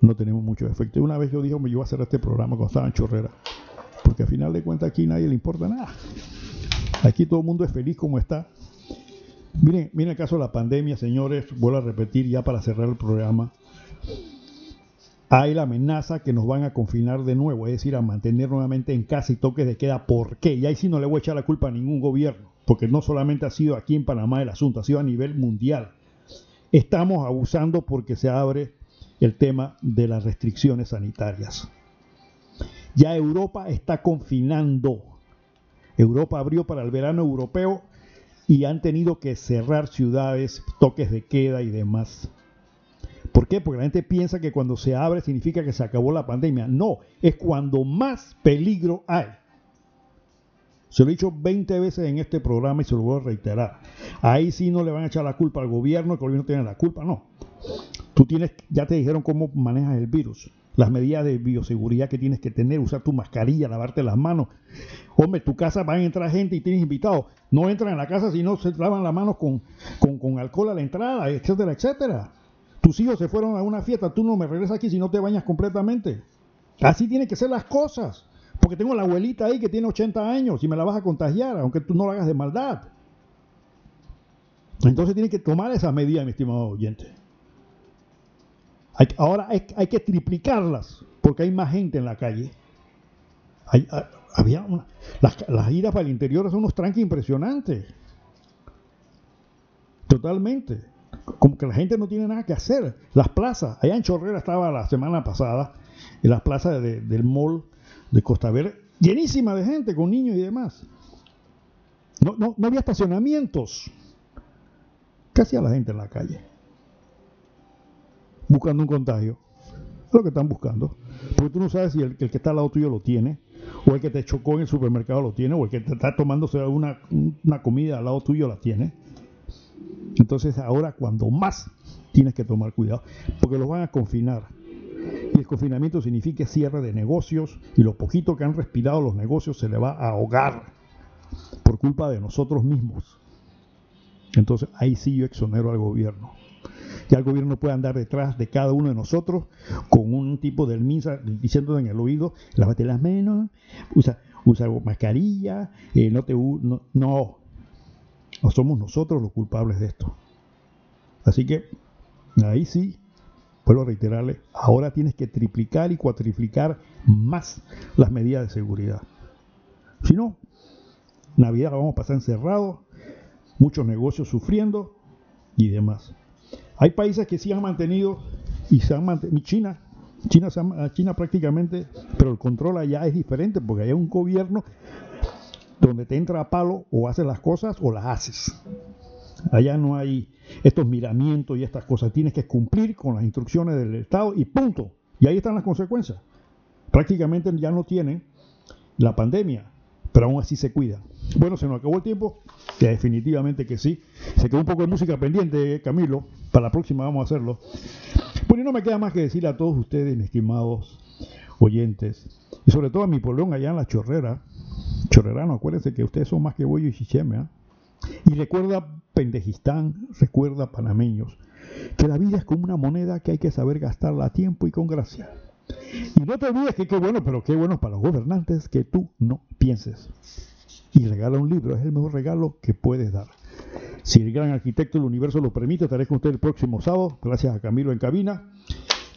no tenemos mucho efecto. Una vez yo dije, yo voy a hacer este programa cuando estaba en Chorrera, porque al final de cuentas aquí nadie le importa nada. Aquí todo el mundo es feliz como está. Miren, miren el caso de la pandemia, señores, vuelvo a repetir ya para cerrar el programa. Hay la amenaza que nos van a confinar de nuevo, es decir, a mantener nuevamente en casa y toques de queda. ¿Por qué? Y ahí sí no le voy a echar la culpa a ningún gobierno, porque no solamente ha sido aquí en Panamá el asunto, ha sido a nivel mundial estamos abusando porque se abre el tema de las restricciones sanitarias. Ya Europa está confinando. Europa abrió para el verano europeo y han tenido que cerrar ciudades, toques de queda y demás. ¿Por qué? Porque la gente piensa que cuando se abre significa que se acabó la pandemia. No, es cuando más peligro hay. Se lo he dicho 20 veces en este programa y se lo voy a reiterar. Ahí sí no le van a echar la culpa al gobierno, el gobierno tiene la culpa, no. Tú tienes, ya te dijeron cómo manejas el virus, las medidas de bioseguridad que tienes que tener, usar tu mascarilla, lavarte las manos. Hombre, tu casa van a entrar gente y tienes invitados. No entran en la casa si no se lavan las manos con, con, con alcohol a la entrada, etcétera, etcétera. Tus hijos se fueron a una fiesta, tú no me regresas aquí si no te bañas completamente. Así tienen que ser las cosas. Porque tengo la abuelita ahí que tiene 80 años y me la vas a contagiar, aunque tú no lo hagas de maldad. Entonces tiene que tomar esa medida, mi estimado oyente. Ahora hay, que triplicarlas, porque hay más gente en la calle. había las, las, iras para el interior son unos tranques impresionantes. Totalmente. Como que la gente no tiene nada que hacer. Las plazas, allá en Chorrera estaba la semana pasada, en las plazas del mall de Costa Verde, llenísima de gente, con niños y demás. No, no, no había estacionamientos. Casi a la gente en la calle. Buscando un contagio. Es lo que están buscando. Porque tú no sabes si el, que está al lado tuyo lo tiene, o el que te chocó en el supermercado lo tiene, o el que te está tomándose una, una comida al lado tuyo la tiene. Entonces ahora cuando más tienes que tomar cuidado, porque los van a confinar y el confinamiento significa cierre de negocios y lo poquito que han respirado los negocios se le va a ahogar por culpa de nosotros mismos. Entonces ahí sí yo exonero al gobierno. Ya el gobierno puede andar detrás de cada uno de nosotros con un tipo de misa diciendo en el oído, lávate las manos, usa, usa mascarilla, eh, no te no, no, somos nosotros los culpables de esto. Así que ahí sí vuelvo a reiterarle, ahora tienes que triplicar y cuatriplicar más las medidas de seguridad. Si no, Navidad la vamos a pasar encerrados, muchos negocios sufriendo y demás. Hay países que sí han mantenido y se han mantenido, China, China, China prácticamente, pero el control allá es diferente porque hay un gobierno donde te entra a palo o haces las cosas o las haces. Allá no hay estos miramientos y estas cosas. Tienes que cumplir con las instrucciones del Estado y punto. Y ahí están las consecuencias. Prácticamente ya no tienen la pandemia, pero aún así se cuidan. Bueno, se nos acabó el tiempo, que definitivamente que sí. Se quedó un poco de música pendiente, Camilo. Para la próxima vamos a hacerlo. Bueno, y no me queda más que decirle a todos ustedes, mis estimados oyentes, Y sobre todo a mi polón allá en la chorrera. Chorrerano, acuérdense que ustedes son más que bollo y chicheme. ¿ah? Y recuerda Pendejistán, recuerda panameños, que la vida es como una moneda que hay que saber gastarla a tiempo y con gracia. Y no te olvides que qué bueno, pero qué bueno para los gobernantes que tú no pienses. Y regala un libro, es el mejor regalo que puedes dar. Si el gran arquitecto del universo lo permite, estaré con usted el próximo sábado. Gracias a Camilo en cabina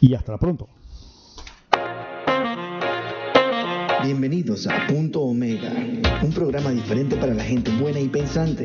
y hasta pronto. Bienvenidos a Punto Omega, un programa diferente para la gente buena y pensante,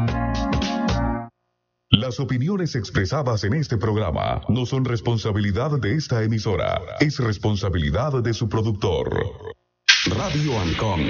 Las opiniones expresadas en este programa no son responsabilidad de esta emisora, es responsabilidad de su productor. Radio Ancon